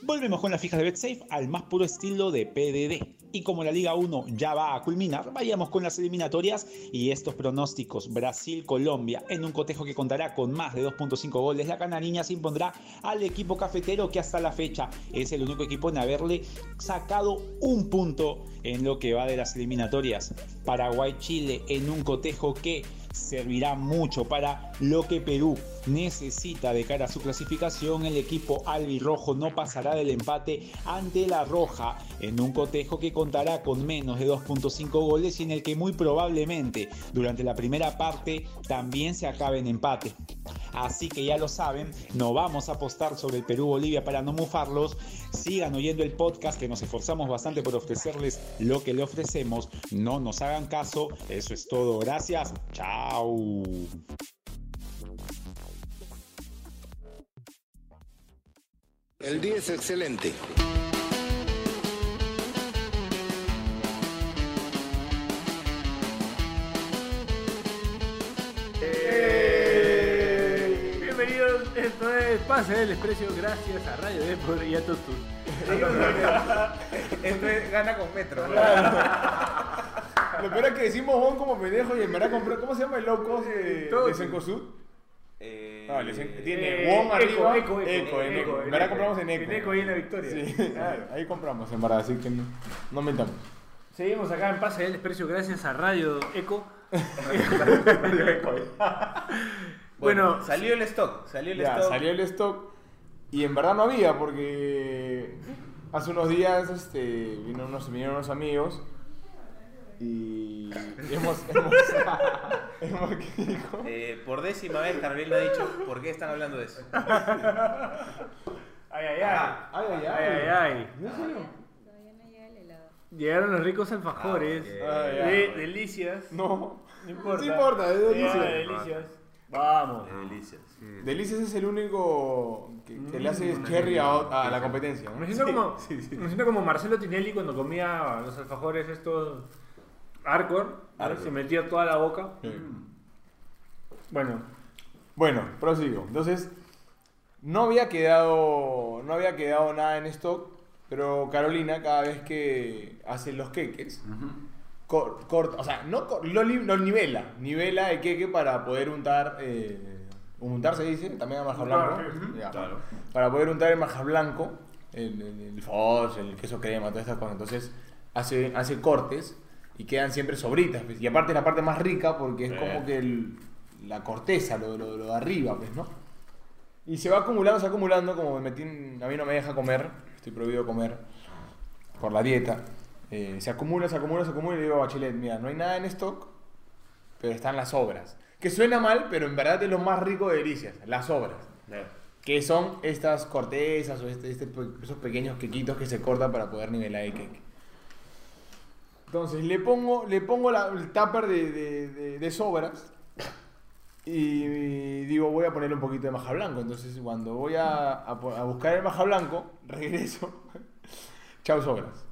Volvemos con las fijas de BetSafe al más puro estilo de PDD. Y como la Liga 1 ya va a culminar, vayamos con las eliminatorias y estos pronósticos. Brasil-Colombia en un cotejo que contará con más de 2.5 goles. La canariña se impondrá al equipo cafetero que hasta la fecha es el único equipo en haberle sacado un punto en lo que va de las eliminatorias. Paraguay-Chile en un cotejo que servirá mucho para lo que Perú necesita de cara a su clasificación. El equipo albirrojo no pasará del empate ante la Roja en un cotejo que contará con menos de 2.5 goles y en el que muy probablemente durante la primera parte también se acabe en empate. Así que ya lo saben, no vamos a apostar sobre el Perú-Bolivia para no mufarlos. Sigan oyendo el podcast que nos esforzamos bastante por ofrecerles lo que le ofrecemos. No nos hagan caso. Eso es todo. Gracias. Chao. El día es excelente. Bienvenidos, esto es Pase del Desprecio, gracias a Radio Deport y a. Esto es gana con metro. Lo peor es que decimos Wong como pendejo y en verdad compró. ¿Cómo se llama el low cost de, de Cencosud? Eh, Ah, tiene Eh, Wong Eco, arriba. Eco, Eco, en Eco, Eco. en En verdad Eco. compramos en Eco. En Eco y en la Victoria. Sí, claro, ahí compramos en verdad, así que no, no mentamos. Seguimos acá en Pase del Desprecio, gracias a Radio Eco. bueno, Bueno, salió el stock. Salió el Ya, stock. salió el stock y en verdad no había porque hace unos días este, vino unos, vinieron unos amigos y hemos... hemos, hemos ¿qué dijo? Eh, por décima vez Carolina ha dicho, ¿por qué están hablando de eso? a Ay, ay, ay. Ajá. Ay, ay, Ay, ay, ay. No llega el helado. Llegaron los ricos alfajores. Ah, de delicias. No. No importa. Sí importa, es delicias. de delicias. Vamos. Delicias. Delicias es el único que, que le hace cherry a, a la competencia. ¿no? Me siento, como, me siento como Marcelo Tinelli cuando comía los alfajores estos Arcor. Se metía toda la boca. Sí. Bueno, Bueno, prosigo. Entonces, no había quedado, no había quedado nada en stock, pero Carolina cada vez que hace los queques, cor- corta, o sea, no cor- lo, lo nivela, nivela el queque para poder untar, eh, untar se dice, también a marja blanco, sí. Ya. Claro. para poder untar el marja blanco, el, el, el fos, el queso crema, todas estas cosas. Entonces, hace, hace cortes y quedan siempre sobritas. pues. Y aparte es la parte más rica porque es Eh. como que el- la corteza, lo, lo- lo de arriba, pues, ¿no? Y se va acumulando, se va acumulando, como me metí en- a mí no me deja comer, estoy prohibido comer por la dieta. Eh, se acumula, se acumula, se acumula y le digo a Bachelet, mira, no hay nada en stock, pero están las sobras. Que suena mal, pero en verdad es lo más rico de delicias, las sobras. Que son estas cortezas o este, este esos pequeños quequitos que se cortan para poder nivelar el cake. Entonces le pongo, le pongo la- el tupper de, de- de- de sobras y digo voy a ponerle un poquito de maja blanco. Entonces cuando voy a, a po- a buscar el maja blanco, regreso. Chau sobras.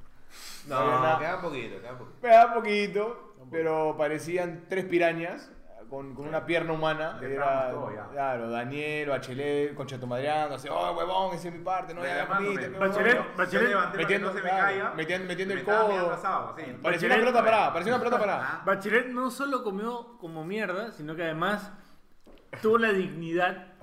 No, nada. queda poquito, queda poquito. Me da poquito, pero parecían tres pirañas con, con una pierna humana. Le Era, damos todo ya. claro, Daniel, Bachelet, Concha tu madreando, así, oh, huevón, esa es mi parte, no, ya, ya comiste, Reclamándome. huevón". Bachelet- Bachelet- metiendo, no se me claro, caiga. metiendo, metiendo Me el codo. mirando asado, sí. Parecía una pelota parada, parecía una pelota parada. Bachelet no solo comió como mierda, sino que además tuvo la dignidad.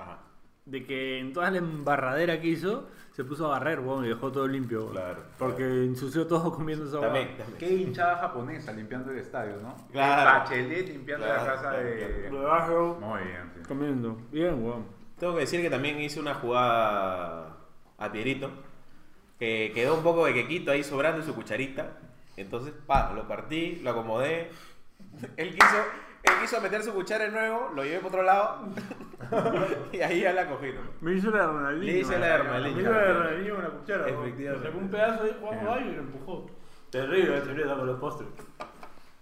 De que en toda la embarradera que hizo se puso a barrer, weón, y dejó todo limpio. weón. Claro, Porque ensució todo comiendo esa También, también. Qué hinchada japonesa limpiando el estadio, ¿no? Claro. Bachelet limpiando Claro, la casa claro, de. Debajo, Muy bien, sí. comiendo. Bien, weón. Tengo que decir que también hice una jugada a Pierito, que quedó un poco de quequito ahí sobrando en su cucharita. Entonces, pa, lo partí, lo acomodé. Él quiso, él quiso meter su cuchara de nuevo, lo llevé por otro lado. y ahí ya la cogí. ¿no? Me hizo la Ronaldinho. Le hice la Ronaldinho. Me hizo la Ronaldinho con la cuchara. Efectivamente. Sacó un pedazo de Juan Bayo y lo empujó. Terrible, Bachelet con los postres.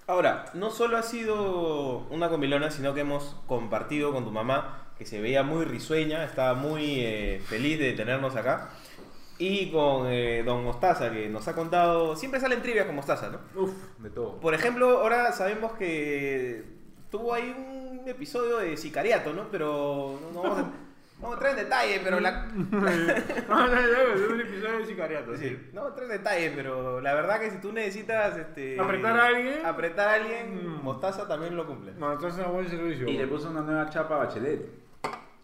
Ahora, no solo ha sido una comilona, sino que hemos compartido con tu mamá, que se veía muy risueña, estaba muy eh, feliz de tenernos acá. Y con eh, Don Mostaza, que nos ha contado. Siempre salen trivias con Mostaza, ¿no? Uf. De todo. Por ejemplo, ahora sabemos que tuvo ahí un episodio de sicariato, ¿no? Pero no, no vamos, a, no vamos a entrar en detalle, pero la. No, no, no, es un episodio de sicariato. Sí, no vamos a entrar en detalle, pero la verdad que si tú necesitas este, Apretar a alguien. apretar a alguien, Mm. Mostaza también lo cumple. No, entonces es un buen servicio. Y le puso una nueva chapa a Bachelet.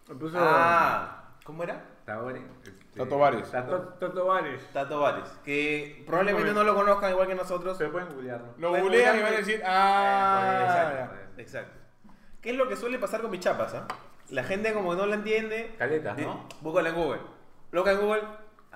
Le puso Ah, ¿cómo era? Taore. Este, Tato Vares. Tato. Tato Vares. Tato Vares, que probablemente no lo conozcan igual que nosotros. Pero pueden googlearlo. Lo googlean y van a decir, ah, exacto, exacto. ¿Qué es lo que suele pasar con mis chapas? ah? La gente como no la entiende, Caletas, di- ¿no? búscala en Google. Loca en Google.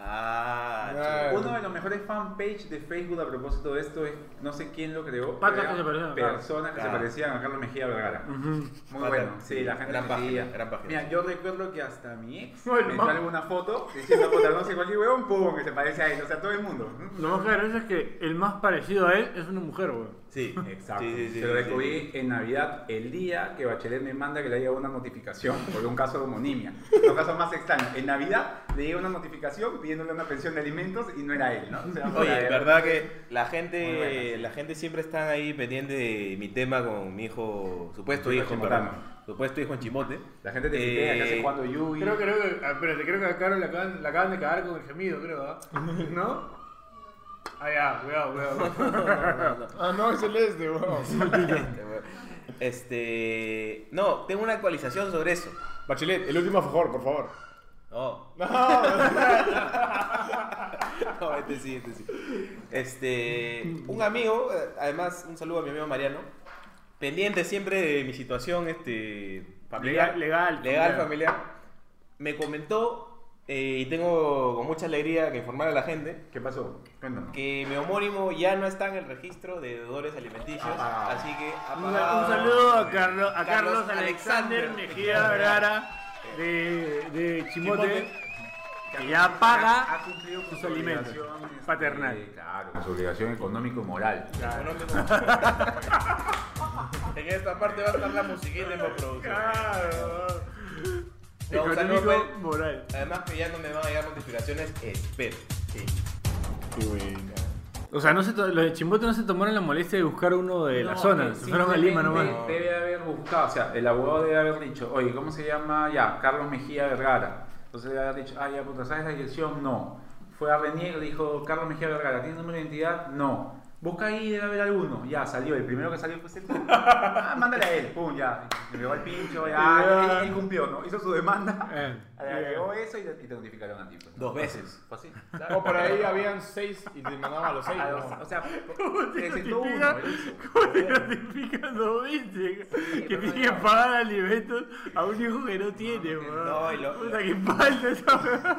Ah. Uno de los mejores fanpage de Facebook a propósito de esto es, no sé quién lo creó. Patas pero que se parecían a Carlos. Personas que se parecían a Carlos Mejía Vergara. Muy Patas, bueno, sí, sí, la gente gran página, seguía. gran página. Mira, yo recuerdo que hasta mi ex Bueno, me entró alguna foto diciendo, puta, no sé, cualquier huevón, pum, que se parece a él, o sea, todo el mundo. Lo más gracioso es que el más parecido a él es una mujer, weón. Sí, Exacto. Sí, sí, sí, Se lo sí, descubrí sí. en Navidad, el día que Bachelet me manda que le llega una notificación por un caso de homonimia. Los casos más extraños. En Navidad le llega una notificación pidiéndole una pensión de alimentos y no era él, ¿no? O sea, Oye, era- verdad que la gente, buena, sí. la gente siempre está ahí pendiente de mi tema con mi hijo, supuesto hijo, perdón, supuesto hijo en Chimote. La gente te pitea Eh, hace cuando Yugi. Creo, creo que. ah, Espérate, creo que a Caro le acaban, de cagar con el gemido, creo, ¿ah? ¿No? Ah, ya, cuidado, cuidado. Ah, no, es el este, weón. Este, no, tengo una actualización sobre eso. Bachelet, el último favor, por favor. No, No, no, este sí, este sí. Este, un amigo, eh, además, un saludo a mi amigo Mariano, pendiente siempre de mi situación este, familiar, Legal, legal, legal, familiar. me comentó, eh, y tengo con mucha alegría que informar a la gente, ¿Qué pasó? Cuéntanos. que mi homónimo ya no está en el registro de deudores alimenticios, Ah. así que Un, saludo a, Carlos a Carlos Carlos Alexander Alexander. Mejía Vergara de, de Chimote. que ya paga ha cumplido con sus su alimentos. obligación, este, Paternal. Claro, con su obligación económico y moral. En esta parte va a estar la musiquita en postproducción. No, un saludo, Económico, pues. moral. Además que ya no me van a llegar notificaciones, espero. Qué buena. O sea, no se to- los de Chimbote no se tomaron la molestia de buscar uno de la No, zona. que Se fueron a Lima nomás. Debe haber buscado, o sea, el abogado debe haber dicho, oye, ¿cómo se llama? Ya, Carlos Mejía Vergara. Entonces debe haber dicho, ah, ya, puta, ¿sabes la dirección? No. Fue a Renier, dijo, Carlos Mejía Vergara, ¿tienes número de identidad? No. Busca ahí, debe haber alguno. Ya, salió. El primero que salió fue este. Ah, mándale a él. Pum, ya. Le pegó el pincho, ya. Él, él cumplió, ¿no? Hizo su demanda. Eh. Le agregó eso y te, y te notificaron a ti. pues, ¿no? Dos veces. Fue así. O por ahí habían seis y te mandaban a los seis. A los- ¿no? o sea, te presentó uno. ¿Cómo te notifican dos veces? Que tiene que pagar alimentos a un hijo que no tiene, weón. No, y lo- Puta que falta esa.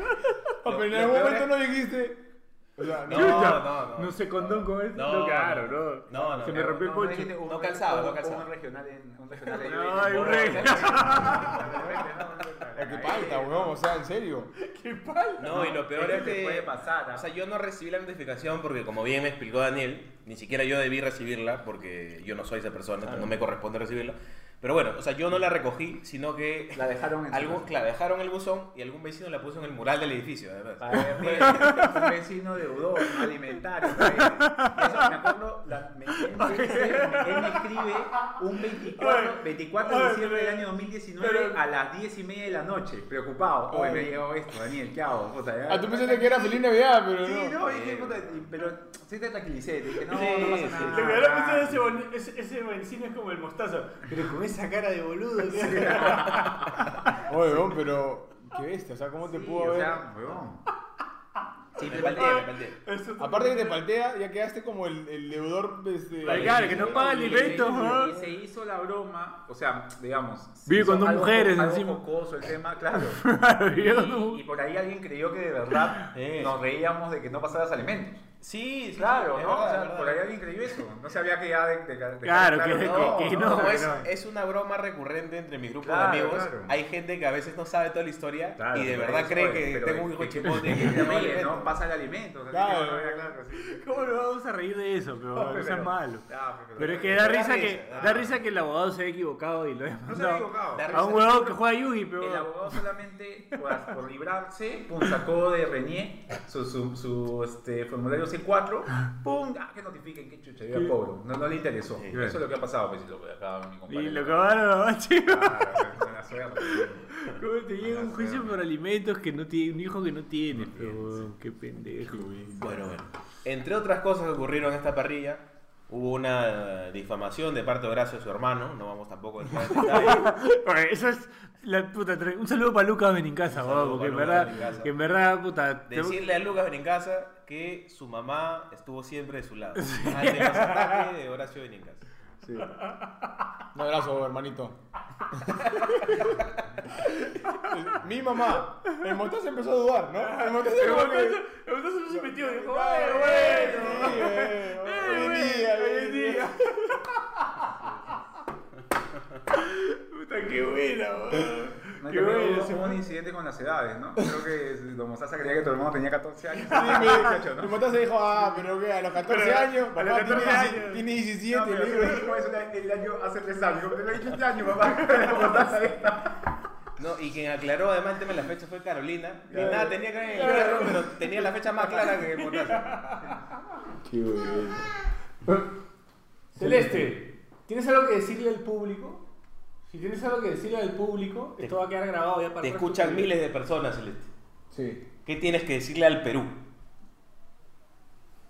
Ah, pero en algún momento no dijiste. O sea, No, no. No, no. No se condón con esto. No, No, claro, no. no. No, no, Se no, me rompió el No, poncho. No calzaba, no calzaba. Un regional en. Un regional en. No, hay un rey. Es que falta, weón. O sea, en serio. No, y lo peor es que. puede pasar. ¿ah? O sea, yo no recibí la notificación porque, como bien me explicó Daniel, ni siquiera yo debí recibirla porque yo no soy esa persona, no me corresponde recibirla. Pero bueno, o sea, yo no la recogí, sino que. La dejaron en casa. Claro, dejaron el buzón y algún vecino la puso en el mural del edificio, además. A ver, mira, un vecino deudor, alimentario. Eso me acuerdo, la- me- él, me- él me escribe un 24, 24 de diciembre del año 2019 a las 10 y media de la noche, preocupado. Oye, me llegó esto, Daniel, ¿qué hago? Puta, ya. Ah, tú pensaste que era Feliz Navidad, pero Sí, no. no, y dije, puta, y- pero sí te tranquilicé, te dije, no, Sí, no pasa nada. Lo que habrá pensado ese, ese, ese benzino es como el mostazo. Pero con esa cara de boludo. ¿qué? Oye, pero. Qué bestia, o sea, ¿cómo te Sí, pudo o haber.? sea, weón. Sí, me palteé, me palteé. Eso- Aparte que te paltea, ya quedaste como el, el deudor. Este, Ay, claro, que no paga alimentos, y- ¿no? y se hizo la broma, o sea, digamos. se Vive hizo con dos algo- mujeres algo encima. jocoso el tema, claro. Y, y por ahí alguien creyó que de verdad Eso. nos reíamos de que no pasaras alimentos. Sí, sí, Claro, es ¿no? verdad, o sea, es verdad. por ahí alguien creyó eso. No sabía que ya de, de, de- Claro, que- que- No, que no, no, es, es una broma recurrente entre mi grupo Claro, de amigos. claro. Hay gente que a veces no sabe toda la historia Claro, y de verdad cree que tengo un que- hijo que- chipote que que te no. Pasa el alimento. o sea, Claro. que- claro, claro, sí. ¿Cómo nos vamos a reír de eso? Pero No, seas malo. Pero es que da da risa que da risa. que el abogado se haya equivocado y lo haya No se había mandado a un huevón que juega Yugi, El pero abogado solamente por, por librarse, sacó de Renier su, su, formulario C4, pum, ah, que notifiquen que chucha, yo ya cobro. No, no le interesó. Sí. Eso es lo que ha pasado, pues, y lo que acaba mi y lo acabaron a chico. ¿Cómo te llega un juicio por alimentos que no tiene, un hijo que no tiene? Pero, qué pendejo. Bueno, bueno. Entre otras cosas que ocurrieron en esta parrilla, hubo una difamación de parte de Horacio, su hermano. No vamos tampoco a entrar en detalle. Eso es la puta. Un saludo para Lucas Benincasa, porque en verdad, que en verdad, puta. te- Decirle a Lucas Benincasa que su mamá estuvo siempre de su lado. Ante los ataques de Horacio Benincasa. Sí. Un abrazo, hermanito. Mi mamá. El montaje empezó a dudar, ¿no? El montaje El como que- Mostazo- el Mostazo se metió y dijo, Ay, "Bueno, bueno, bueno". eh, hoy día, hoy día. Puta, qué buena, weón. No, Qué bueno. hubo un incidente con las edades, ¿no? Creo que Don Mostaza creía que tu hermano tenía 14 años. Sí, me- 18, El montaje dijo, ah, pero que a los 14 Pero, años, a papá los 14 tiene, años. tiene No, 17, pero le se digo. me dijo eso el año, hace 3 años. Te lo he dicho este año, papá. Esta. No, y quien aclaró además el tema de la fecha fue Carolina. Que Claro. nada tenía que ver en el carro, pero tenía la fecha más clara que Mostaza. Qué bueno. Celeste, ¿tienes algo que decirle al público? Si tienes algo que decirle al público, esto va a quedar grabado ya para Te escuchan de- miles de personas, Celeste. Sí. ¿Qué tienes que decirle al Perú?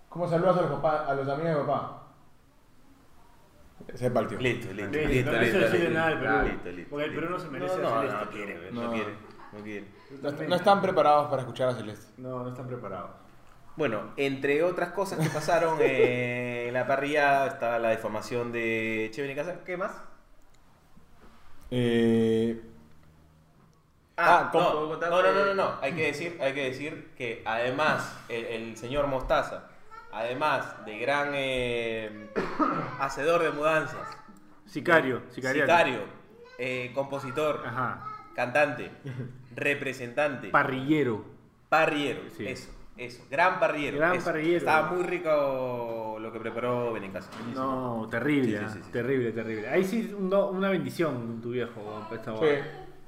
¿Cómo saludas a los, papá, a los amigos de papá? Se partió. Listo, listo, Listo, listo, no listo. quiero decirle listo, nada al Perú, listo, listo, porque el listo. Perú no se merece No, a no, Celeste. no quiere, no No. quiere, no quiere. No, no están preparados para escuchar a Celeste. No, no están preparados. Bueno, entre otras cosas que pasaron eh, en la parrilla está la deformación de Che Benicasa. ¿Qué más? Eh, Ah, Ah, ¿cómo? no, ¿Puedo no, no, no, no, no. Hay que decir, hay que decir que además el, el señor Mostaza, además de gran eh, hacedor de mudanzas, Sicario, sicario, eh, compositor, Ajá. cantante, representante, Parrillero. Parrillero, Sí. eso, eso. Gran parrillero. Gran eso. parrillero. Estaba muy rico lo que preparó Benincasa. No, terrible, Sí, ¿ah? sí, sí, sí. terrible, terrible. Ahí sí, un do- una bendición tu viejo. esta Sí. boda.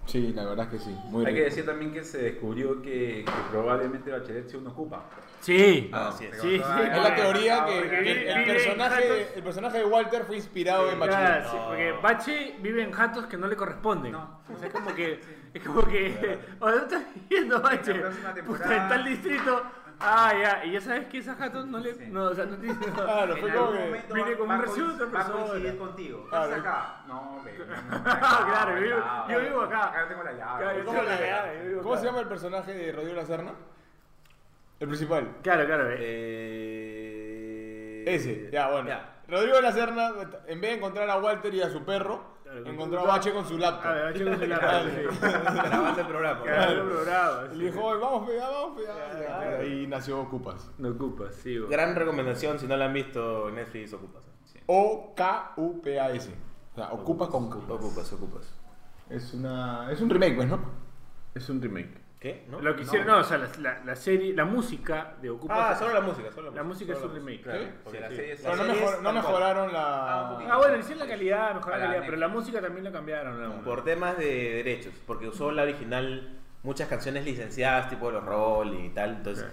Sí, la verdad es que sí. Muy Hay que decir también que se descubrió que, que probablemente Bachelet sea un ocupa. Sí. Ah. Sí, sí. Es la teoría que, vive- el, personaje, el personaje de Walter fue inspirado en Bachelet. Claro, sí, porque Bache vive en jatos que no le corresponden. No. O sea, es como que. Es como que. O no estás próxima temporada. Puta, en tal distrito. Ah, ya. Y ya sabes que esas jatos no le. Sí. No, o sea, no tiene. Claro, fue como que. con va un a recibo de otra coincidir- va a coincidir contigo. ¿Qué Claro. acá? No, ve. Claro, yo vivo- yo vivo acá. Acá tengo la llave. Claro, yo ¿Cómo, tengo la llave, ¿Cómo se llama el personaje de Rodrigo La Serna? El principal. Claro, claro. eh. Eh... Ese, ya, bueno. Ya. Rodrigo La Serna, en vez de encontrar a Walter y a su perro, encontró a Bache con su laptop. Bache con su laptop. Grabando el programa. Sí. le dijo, "Oye, vamos, pega, vamos, pega. Y ahí nació Ocupas. No ocupas, sí. Gran recomendación, si no la han visto, Netflix ocupas. O-K-U-P-A-S. O sea, Ocupas con K. Ocupas, ocupas. Es, una, es un remake, pues, ¿no? Es un remake. ¿Qué? ¿No? Lo que hicieron, no, o sea, la, la, la serie, la música de Ocupas. Ah, solo la música, solo La música es un remake. Claro, ¿Sí? porque Sí, la sí. serie es- Pero no, serie mejor- no mejoraron Ah, la... poquito. Ah, bueno, hicieron la calidad, mejoraron la Para calidad, pero la música también la cambiaron. ¿no? Por temas de derechos, porque usó la original muchas canciones licenciadas, tipo los roll y tal. Entonces,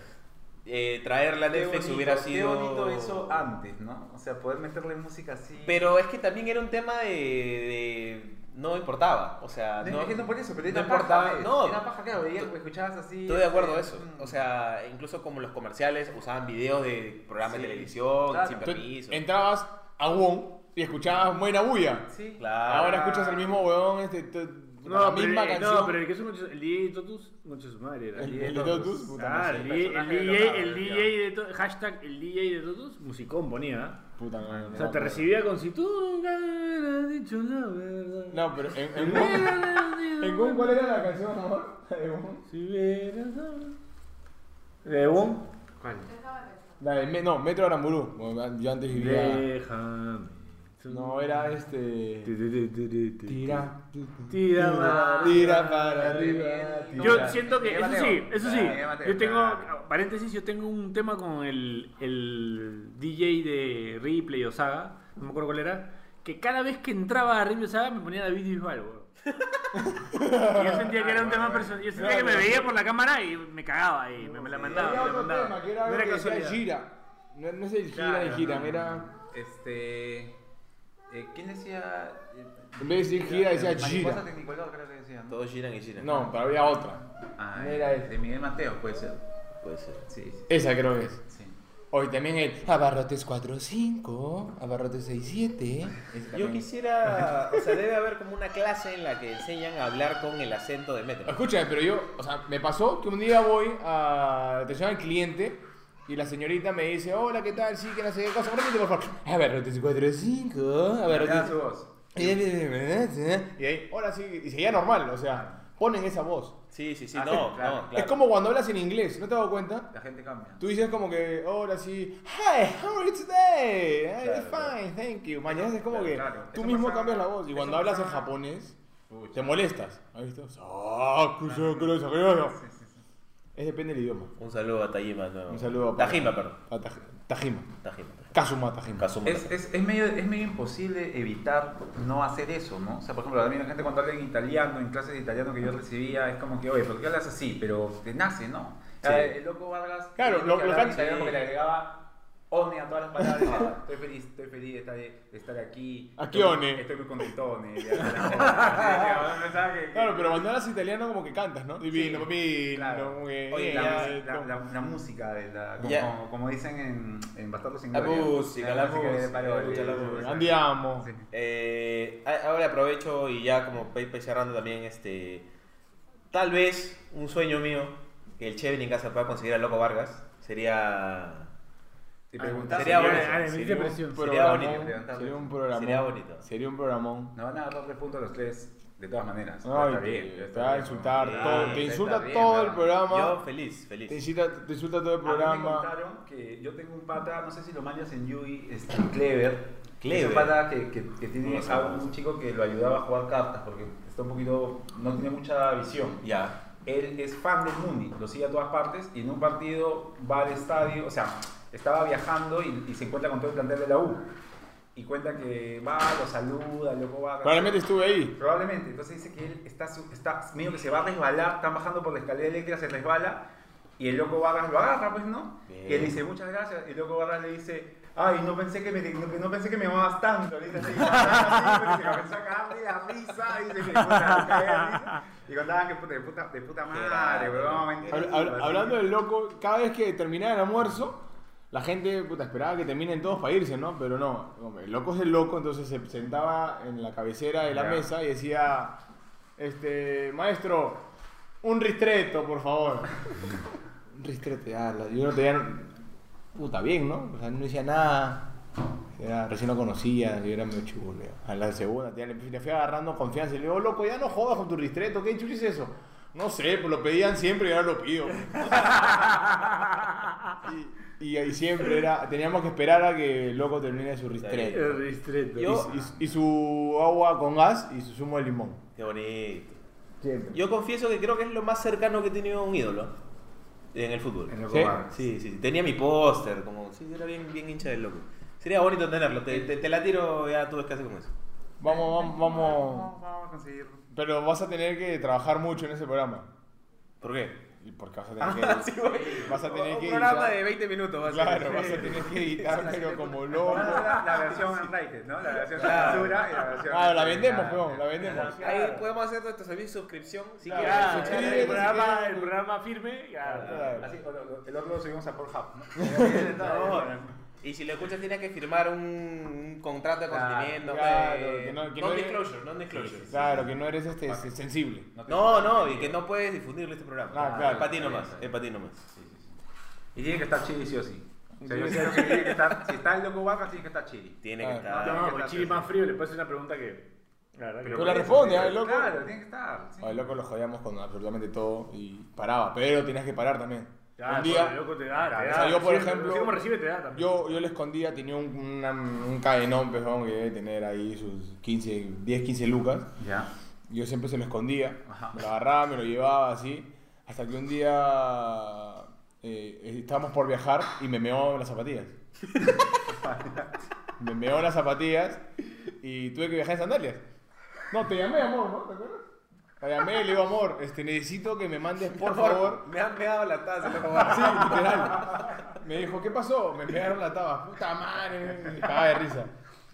eh, traerla a Qué Netflix bonito, hubiera Qué sido. bonito eso antes, ¿no? O sea, poder meterle música así. Pero es que también era un tema de. de- no importaba. O sea, No, no, es que no por eso, pero no era paja, importaba. ¿ves? No, Era paja, claro, veías, escuchabas así. Estoy de acuerdo a este, eso. mm. O sea, incluso como los comerciales usaban videos de programas Sí, de televisión claro. sin permiso. entrabas a Wong y escuchabas Buena Bulla. Sí. Claro. Ahora escuchas el mismo weón, este, No, la pero, misma eh, canción. no, pero el que es un el DJ de Totus, un conche su madre. era. El- el de Totus, puta, no Claro, sé. el DJ, el DJ, el. DJ de Totus, hashtag el DJ de Totus, musicón ponía. Puta madre, O sea, te recibía con si tú nunca hubieras dicho la verdad. No, pero en, en, en Wong, ¿cuál era la canción, amor? La de Wong. Si hubieras ¿De? ¿Cuál? La de Me- no, Metro Aramburu. Bueno, Yo antes vivía. Déjame. No, era este. Tira. Tira para Tira para arriba. Yo tira. siento que, eso sí, eso sí. Ah, Yo tengo, paréntesis, yo tengo un tema con el, el DJ de Ripley o Saga, no me acuerdo cuál era, que cada vez que entraba a Ripley o Saga me ponía David Bisbal, weón. Y yo sentía que era un tema personal. Yo sentía que me veía por la cámara y me cagaba y me, me la mandaba. Había Me la otro mandaba. tema que era No era que gira. No, no es el gira Claro, ni gira, no. era. Este. Eh, ¿Quién decía? eh, En vez de decir gira, decía gira. Tecnicolor, creo que decía. ¿no? Todos giran y giran. No, pero había otra. Ah, eh, era ese. de Miguel Mateo, puede ser. Puede ser. Sí, sí. Esa creo que es. sí. Hoy también el Abarrotes 45, Abarrotes 67. Ese Yo quisiera, o sea, debe haber como una clase en la que enseñan a hablar con el acento de metro. Escúchame, pero yo, o sea, me pasó que un día voy a atención al cliente y la señorita me dice, hola, ¿qué tal? Sí, que no sé qué cosa. Repite, por favor. Abarrotes 45, Ya Abarrotes... su voz. Y ahí, hola, sí, y seguía normal, o sea, ponen esa voz. Sí, sí, sí, Ah, no, sí, no, claro. claro. Es como cuando hablas en inglés, ¿no te has dado cuenta? La gente cambia. Tú dices como que, hola, sí, hi, how are you today? Hey, Claro, fine, thank you. Mañana es como Claro, que claro. tú Eso mismo pasaba- cambias la voz y eso cuando hablas en japonés Pucha. te molestas. ¿Has visto? Saku, saku, saku. Sí. Es depende del idioma. Un saludo a Tajima, no. Un saludo a Tajima, perdón. a Taj- Tajima. Tajima. Kazuma Tajima. Kazuma. Es, es, es, medio, es medio imposible evitar no hacer eso, ¿no? O sea, por ejemplo, a mí la gente cuando habla en italiano, en clases de italiano que yo recibía, es como que, oye, ¿por qué hablas así? Pero te nace, ¿no? Sí. Eh, El loco Vargas, Claro, tenía lo- que lo italiano porque le agregaba one a todas las palabras. estoy feliz, estoy feliz de estar, de estar aquí. Aquí estoy, one. Estoy muy contentone. la Claro, pero cuando hablas italiano como que cantas, ¿no? Divino, Sí, papi, claro. como que... Oye, la, la, como- la- la música, de la, como, Ya. como, como dicen en, en Bastardos sin La Gloria. música, la música de música, escucha la música. Andiamo. Sí. Eh, ahora aprovecho y ya como pe pe- cerrando también, este, tal vez un sueño mío que el Chevy en casa pueda conseguir a Loco Vargas sería Sería si Ah, me Sería presión. programón, bonito. Sería un programón. Sería bonito. Sería un programón. Nos van a dar tres puntos los tres, de todas maneras. No, Está bien, te, está te va a bien, insultar ¿no? todo, Sí, te insulta bien, todo el ¿no? programa. yo feliz, feliz. Te insulta, te insulta todo el A mí me programa. contaron que yo tengo un pata, no sé si lo mandas en Yui, este, Clever. Clever. Es un pata que, que, que tiene No a un chico que lo ayudaba a jugar cartas porque está un poquito, no tiene mucha visión. Ya. él es fan del Muni, lo sigue a todas partes y en un partido va al estadio, o sea, estaba viajando y, y se encuentra con todo el plantel de la U. Y cuenta que va, lo saluda, loco va. Probablemente estuve ahí. Probablemente. Entonces dice que él está, está medio que se va a resbalar, están bajando por la escalera eléctrica, se resbala y el loco Vargas lo agarra, pues, ¿no? Bien. Y él dice, muchas gracias. Y el loco Vargas le dice, ay, no pensé que me, no, no pensé que me amabas tanto. Le dice así, así, se comenzó a cagarle la risa. Y dice puta, de. Y contaban que puta, de puta, de puta madre, weón. hablando del loco, cada vez que terminaba el almuerzo, la gente puta, esperaba que terminen todos para irse, ¿no? Pero no, hombre, el loco es el loco, entonces se sentaba en la cabecera de la mesa y decía, este, maestro, un ristreto, por favor. un ristreto, ya, la- yo no tenía, puta, bien, ¿no? O sea, no decía nada. Era, recién lo conocía, yo era medio chulo. A la segunda, le, le fui agarrando confianza y le digo, loco, ya no jodas con tu ristreto, ¿qué chulo es eso? No sé, pues lo pedían siempre y ahora lo pido. y, y ahí siempre era, teníamos que esperar a que el loco termine su. El ristreto. Y, Yo- y- y su agua con gas y su zumo de limón. Qué bonito. Siempre. Yo confieso que creo que es lo más cercano que he tenido a un ídolo en el fútbol. El loco ¿Sí? Sí, sí, tenía mi póster, como, sí, era bien, bien hincha del loco. Sería bonito tenerlo, te, te- te la tiro, ya tú ves qué haces con eso. Vamos, vamos, vamos. Vamos, vamos a conseguirlo. Pero vas a tener que trabajar mucho en ese programa. ¿Por qué? Y porque vas a tener que, Sí, vas a tener un que programa editar. de 20 minutos, va a ser. Claro, vas a tener que editar, pero como loco. A la, la versión unrated, ¿no? La versión Claro. censura y la versión. Ah, la vendemos, Claro. peón, la vendemos. Ahí podemos hacer nuestro servicio de suscripción. Si Claro. quieres. Ya, suscríbete, el, programa, el programa firme. Ya, Claro. Así, el otro lo subimos a Pornhub, ¿no? Y si lo escuchas tienes que firmar un, un contrato de Claro, consentimiento. claro, de- que no- que no Non-disclosure, non-disclosure. Claro, que no eres este sensible. No, no, y que no puedes difundirle este programa. Ah, claro. Es para ti nomás, es para ti nomás. Y tiene que estar chili sí o sí. O sea, yo siento que tiene que estar, si está el loco Vargas, tiene que estar chili. Tiene Ah. que estar. No, pues Chile presente. más frío le puede hacer una pregunta que. Que Pero no la puede. responde, ah, el loco. Claro, tiene que estar. sí. Al loco lo jodíamos con absolutamente todo y paraba, pero tenías que parar también. Ya, un día, loco te da, te o da. sea, yo por ejemplo, así como recibe, te da también. yo, yo le escondía, tenía un, una- un cadenón, pejón, que debe tener ahí sus 15, 10, 15 lucas. Ya. Yo siempre se lo escondía, Ajá. me lo agarraba, me lo llevaba así, hasta que un día eh, estábamos por viajar y me meó las zapatillas. me meó las zapatillas y tuve que viajar en sandalias. No, te llamé, amor, ¿no? ¿Te acuerdas? Llamé y le digo, amor, este, necesito que me mandes, por favor. Me han pegado la taza, loco. Sí, literal. Me dijo, ¿qué pasó? Me pegaron la taba. Puta madre. Me cagaba de risa.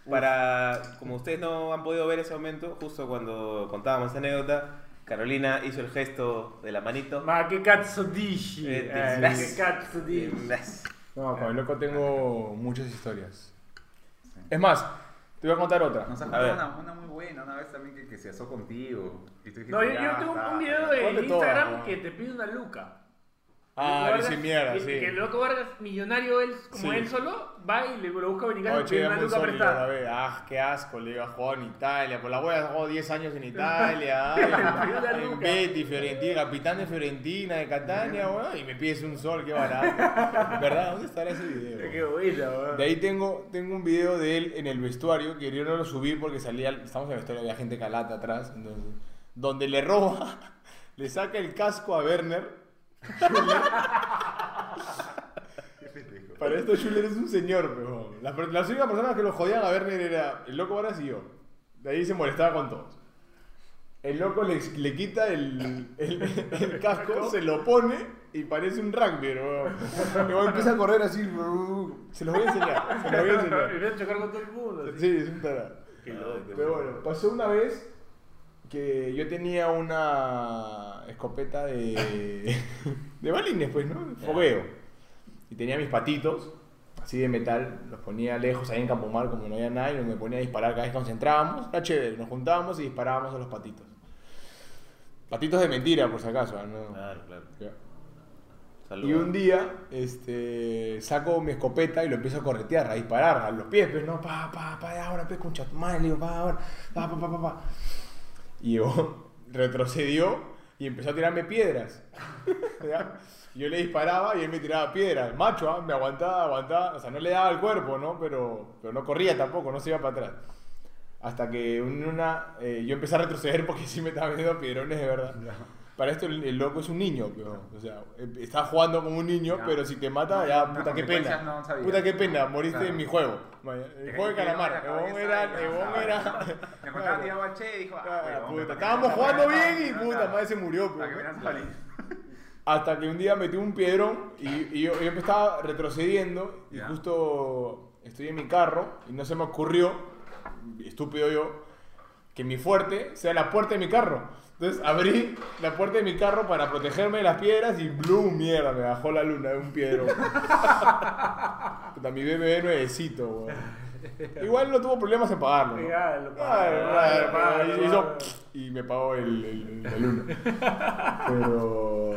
Para, como ustedes no han podido ver ese momento, justo cuando contábamos esta anécdota, Carolina hizo el gesto de la manito. Ma che cazzo dici? Eh, Eh, che cazzo dici? No, con el loco tengo muchas historias. Es más, te voy a contar otra. Nos has A contado ver. una, una muy buena una vez también que, que se asó contigo. Y tú dijiste, No, yo, yo tengo un video de Instagram todas, ¿no? que te pide una luca. Ah, Vargas- mierda, que- sí. Que el loco Vargas, millonario él, como Sí. él solo, va y le lo busca dominicano y una luca prestada. ver, ah, qué asco, le iba a jugar en Italia, por la wea jugó 10 años en Italia, ay, en. Betty, Fiorentina, capitán de Fiorentina, de Catania, weón, y me pides un sol, qué barato. ¿Verdad? ¿Dónde estará ese video? Qué buena, weón. De ahí tengo, tengo un video de él en el vestuario, que yo no lo subí porque salía, estamos en el vestuario, había gente calata atrás, entonces, donde le roba, le saca el casco a Werner. Para esto Schuller es un señor, pero las, per- las únicas personas que lo jodían a Werner era el loco Varas y yo. De ahí se molestaba con todos. El loco le, le quita el, el, el casco, se lo pone y parece un rugby, weón. Y luego empieza a correr así. Se los voy a enseñar, se los voy a Y enseñar. viene a chocar con todo el mundo. así. Sí, es un tarado. Qué loco. Pero bueno, pasó una vez que yo tenía una escopeta de, de balines, pues, ¿no? Fogueo. Y tenía mis patitos, así de metal, los ponía lejos ahí en Campomar, como no había nadie, y me ponía a disparar cada vez que nos concentrábamos. Era chévere, nos juntábamos y disparábamos a los patitos. Patitos de mentira, por si acaso. ¿no? Claro, claro. Y un día, este, saco mi escopeta y lo empiezo a corretear, a disparar a los pies, pues, no, pa, pa, pa, ahora, pues, madre, le digo, pa, ahora, pa, pa, pa, pa, pa. Y yo retrocedió y empezó a tirarme piedras. Yo le disparaba y él me tiraba piedras. Macho, ¿ah? me aguantaba, aguantaba, o sea, no le daba el cuerpo, ¿no? Pero, pero no corría tampoco, no se iba para atrás. Hasta que una, eh, yo empecé a retroceder porque sí me estaba metiendo piedrones de verdad. Para esto el, el loco es un niño, pero, o sea, eh, está jugando como un niño, Ya. pero si te mata, ya, puta, qué pena. puta, qué pena, moriste Claro. en mi juego. El juego de calamar. cabeza era, ya era... Me contaba tiraba al che y dijo, ah, puta, me estábamos jugando me bien y me puta, madre se murió. Hasta que un día metí un piedrón y, y yo, yo estaba retrocediendo y justo estoy en mi carro y no se me ocurrió, estúpido yo, que mi fuerte sea la puerta de mi carro. Entonces abrí la puerta de mi carro para protegerme de las piedras y ¡blum! Mierda, me bajó la luna de un piedrón. Puta, mi bebé nuevecito, weón. Igual no tuvo problemas en pagarlo. ¿no? Ya, lo hizo paga. y me pagó el, el- la luna. Pero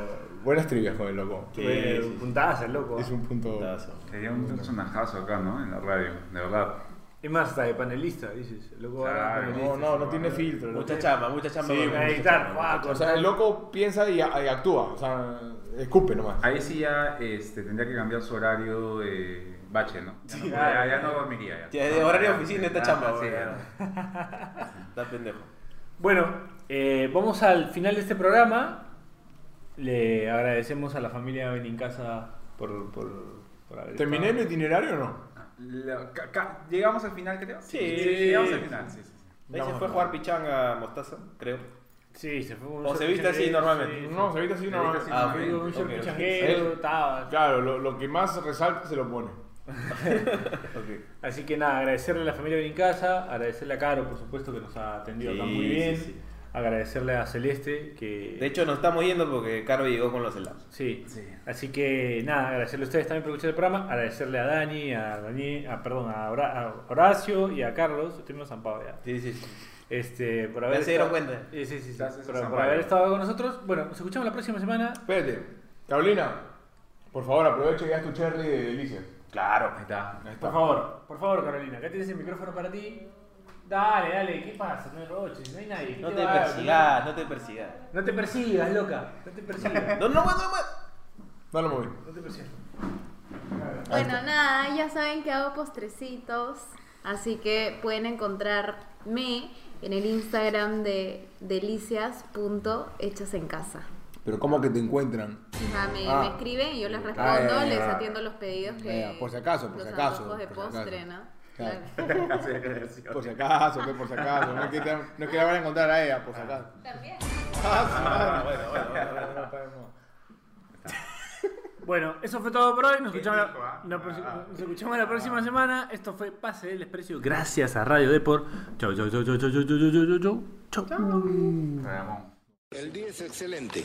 buenas trivias con el loco. Sí, puntazo, el loco. Es un punto. Tazo. Sería un personajazo acá, ¿no? En la radio, de verdad. Es más, hasta de panelista, dices. El loco ahora Claro, panelista. No, no, no tiene filtro. Mucha chamba, mucha chamba. Sí, con- mucha editar, chamba, guau, O sea, el loco piensa y, y actúa. O sea, escupe nomás. Ahí sí ya este, tendría que cambiar su horario de bache, ¿no? Ya, no, ya, ya no dormiría. Ya, de horario de oficina está Ya, chamba, sí, weón. ya. Está pendejo. Bueno, eh, vamos al final de este programa. Le agradecemos a la familia Benincasa por, por, por haber ¿Terminé el estado. itinerario o no? La- ca- ca- ¿Llegamos al final, creo? Sí. llegamos al final, sí, sí. sí. Ahí se Vamos, fue a jugar pichanga mostaza, creo. Sí, se fue un O se viste así normalmente. No, se viste así Se no. así. Ah. Claro, lo, lo que más resalta se lo pone. Ok. Así que nada, agradecerle a la familia Benincasa, agradecerle a Caro, por supuesto, que nos ha atendido Sí, muy bien. sí, sí. Agradecerle a Celeste, que. De hecho, nos estamos yendo porque Caro llegó con los helados. Sí. Sí. Así que nada, agradecerle a ustedes también por escuchar el programa, agradecerle a Dani, a, Dani, a perdón, a, Hora- a Horacio y a Carlos, estoy menos zampado ya. Sí, sí, sí. Este, por haber Ya se dieron estado- cuenta. Sí, sí, sí, sí, por, por haber estado con nosotros. Bueno, nos escuchamos la próxima semana. Espérate. Carolina, por favor, aprovecha y haz tu cherry de delicias. Claro. Ahí está. Ahí está. Por favor, por favor, Carolina, acá tienes el micrófono para ti. Dale, dale, ¿qué pasa? No hay roches, no hay nadie. ¿Qué No te persigas, no te persigas. No te persigas, loca. No te persigas. No, no, no, no, no. Lo moví. No te persigas. Bueno, nada, ya saben que hago postrecitos, así que pueden encontrarme en el Instagram de delicias.hechas en casa. Pero ¿cómo que te encuentran? Me, Ah. me escriben y yo les Ah, respondo, ya, ya, les atiendo los pedidos que... Por si acaso, por los si acaso, de por si acaso. postre, ¿no? Claro. Por si acaso, por si acaso. No es que, te, no es que la van a encontrar a ella, por si acaso. También. Ah, bueno, bueno, bueno, bueno. Bueno, eso fue todo por hoy. Nos ¿Qué escuchamos, dijo, ah? la, nos prosi- Ah. nos escuchamos la próxima semana. Esto fue Pase del Desprecio. Gracias a Radio Depor. Chau, chau, chau, chau, chau, chau, chau, chau, chau, chau. El día es excelente.